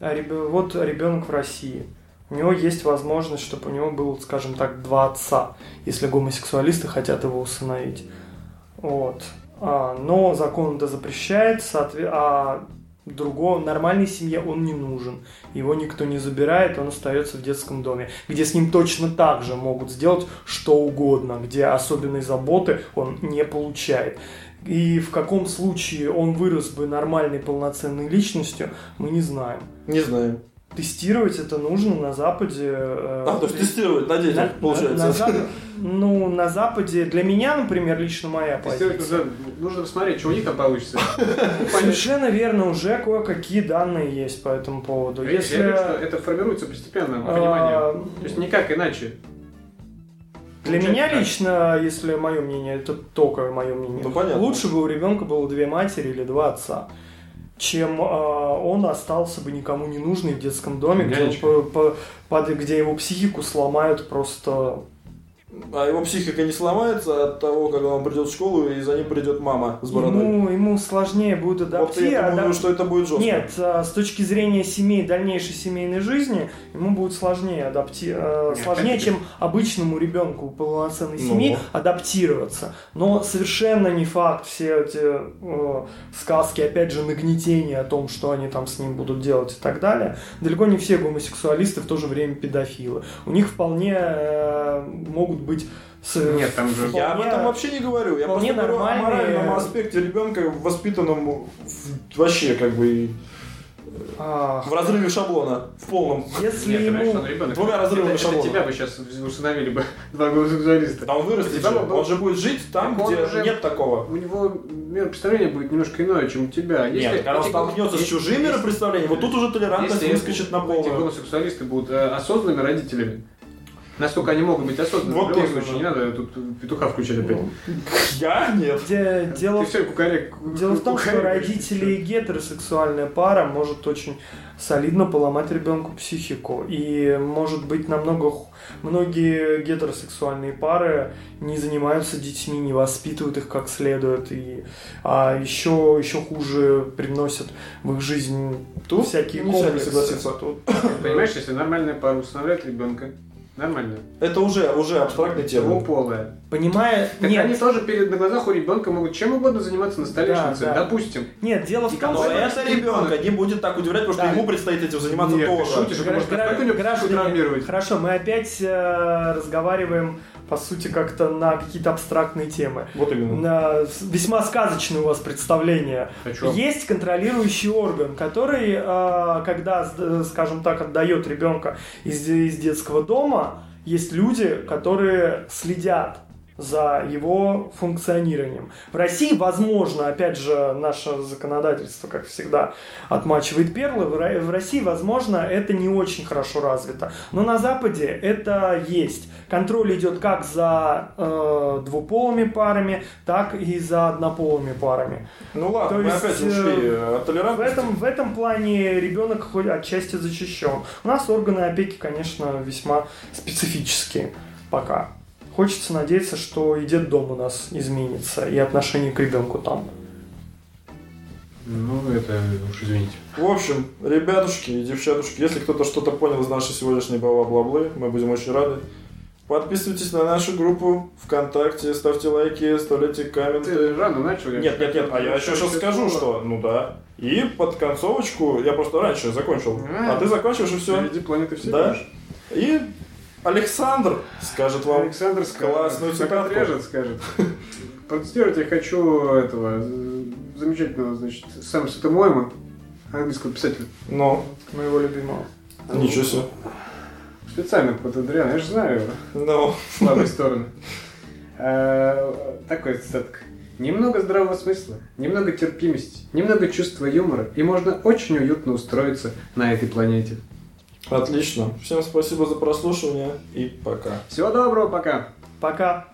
А Вот ребенок в России. У него есть возможность, чтобы у него было, скажем так, два отца, если гомосексуалисты хотят его усыновить. Вот. А, но закон это запрещает, соотве- а другого нормальной семье он не нужен. Его никто не забирает, он остается в детском доме, где с ним точно так же могут сделать что угодно, где особенной заботы он не получает. И в каком случае он вырос бы нормальной полноценной личностью, мы не знаем. Не знаю. Тестировать это нужно на Западе. э, А, то есть тестировать на детях, на- получается. на Зап- ну, на Западе, для меня, например, лично моя Тестировать позиция. нужно, нужно посмотреть, что у них там получится. Совершенно верно, уже кое-какие данные есть по этому поводу. Я Если верю, что это формируется постепенно, понимание. а, То есть никак иначе. Для меня так. лично, если мое мнение, это только мое мнение, Ну, понятно. лучше бы у ребенка было две матери или два отца, чем э, он остался бы никому не нужный в детском доме, где, он по- по- под- где его психику сломают просто... А его психика не сломается от того, когда он придет в школу и за ним придет мама с бородой. Ему, ему сложнее будет Вот адаптироваться. я думаю, что это будет жестко. Нет, а, с точки зрения семей, дальнейшей семейной жизни, ему будет сложнее адаптироваться, Нет, сложнее, чем обычному ребенку полноценной Ну. семьи адаптироваться. Но совершенно не факт все эти э, сказки, опять же, нагнетения о том, что они там с ним будут делать и так далее. Далеко не все гомосексуалисты в то же время педофилы. У них вполне э, могут быть с- Нет, там же- Я об этом вообще не говорю. Я просто говорю о моральном аспекте ребенка, воспитанном в- вообще как бы Ах, в разрыве шаблона, в полном. если Нет, ему... он ребенок. Двумя разрывами Это- это шаблона. тебя бы сейчас усыновили бы два гомосексуалиста. А он вырастет Да, же. да. Он же будет жить там, Так где уже- нет такого. У него миропредставление будет немножко иное, чем у тебя. Нет, Если когда он эти столкнется с чужим миропредставлением, вот тут уже толерантность если выскочит на эти полную. гомосексуалисты будут э, осознанными родителями, насколько они могут быть осознанными, Вот в любом случае, не надо тут петуха включать опять. Я? Нет. Де- Дело Ты в все кукарек. Дело в том, что родители и гетеросексуальная пара может очень солидно поломать ребенку психику. И может быть намного... Многие гетеросексуальные пары не занимаются детьми, не воспитывают их как следует. И, а еще, еще хуже приносят в их жизнь Тут всякие комплексы. согласиться. Тут- Понимаешь, если нормальная пара усыновляет ребенка, нормально. Это уже, уже абстрактный термин. Двуполая. Понимая... Так Нет, они тоже перед на глазах у ребенка могут чем угодно заниматься на столешнице, Да, да. допустим. нет, дело в том, Но что... это ребенка не будет так удивлять, потому что Да. ему предстоит этим заниматься Нет, тоже. шутишь, Гра- гра- граждане, травмировать? Хорошо, мы опять э, разговариваем по сути, как-то на какие-то абстрактные темы. Вот именно. На весьма сказочное у вас представление. А чё? Есть контролирующий орган, который, э, когда, с- скажем так, отдает ребенка из, из детского дома, есть люди, которые следят за его функционированием. В России, возможно, опять же, наше законодательство, как всегда, отмачивает перлы. В Ро- в России, возможно, это не очень хорошо развито. Но на Западе это есть. Контроль идет как за э, двуполыми парами, так и за однополыми парами. Ну ладно, То мы есть, опять э, ушли от В толерантности. этом, в этом плане ребенок хоть отчасти защищен. У нас органы опеки, конечно, весьма специфические пока. Хочется надеяться, что и дом у нас изменится, и отношение к ребенку там. Ну, это уж извините. В общем, ребятушки и девчатушки, если кто-то что-то понял из нашей сегодняшней бла-бла-блы, мы будем очень рады. Подписывайтесь на нашу группу ВКонтакте, ставьте лайки, оставляйте комменты. Ты рано начал. я Нет, нет, нет, а я еще сейчас скажу, что ну да. И под концовочку, я просто раньше закончил, А. а ты закончишь и все. Впереди планеты все. Да. И Александр скажет вам Александр классную скажет, цитатку. отрежет, скажет. Процитировать я хочу этого э, замечательного, значит, Сэма Сатамойма, английского писателя. Ну, Моего любимого. ничего себе. Специально под Адриана, я же знаю его Ну, слабые стороны. Э, Такой цитатка. Немного здравого смысла, немного терпимости, немного чувства юмора, и можно очень уютно устроиться на этой планете. Отлично. Всем спасибо за прослушивание и пока. Всего доброго, пока! Пока.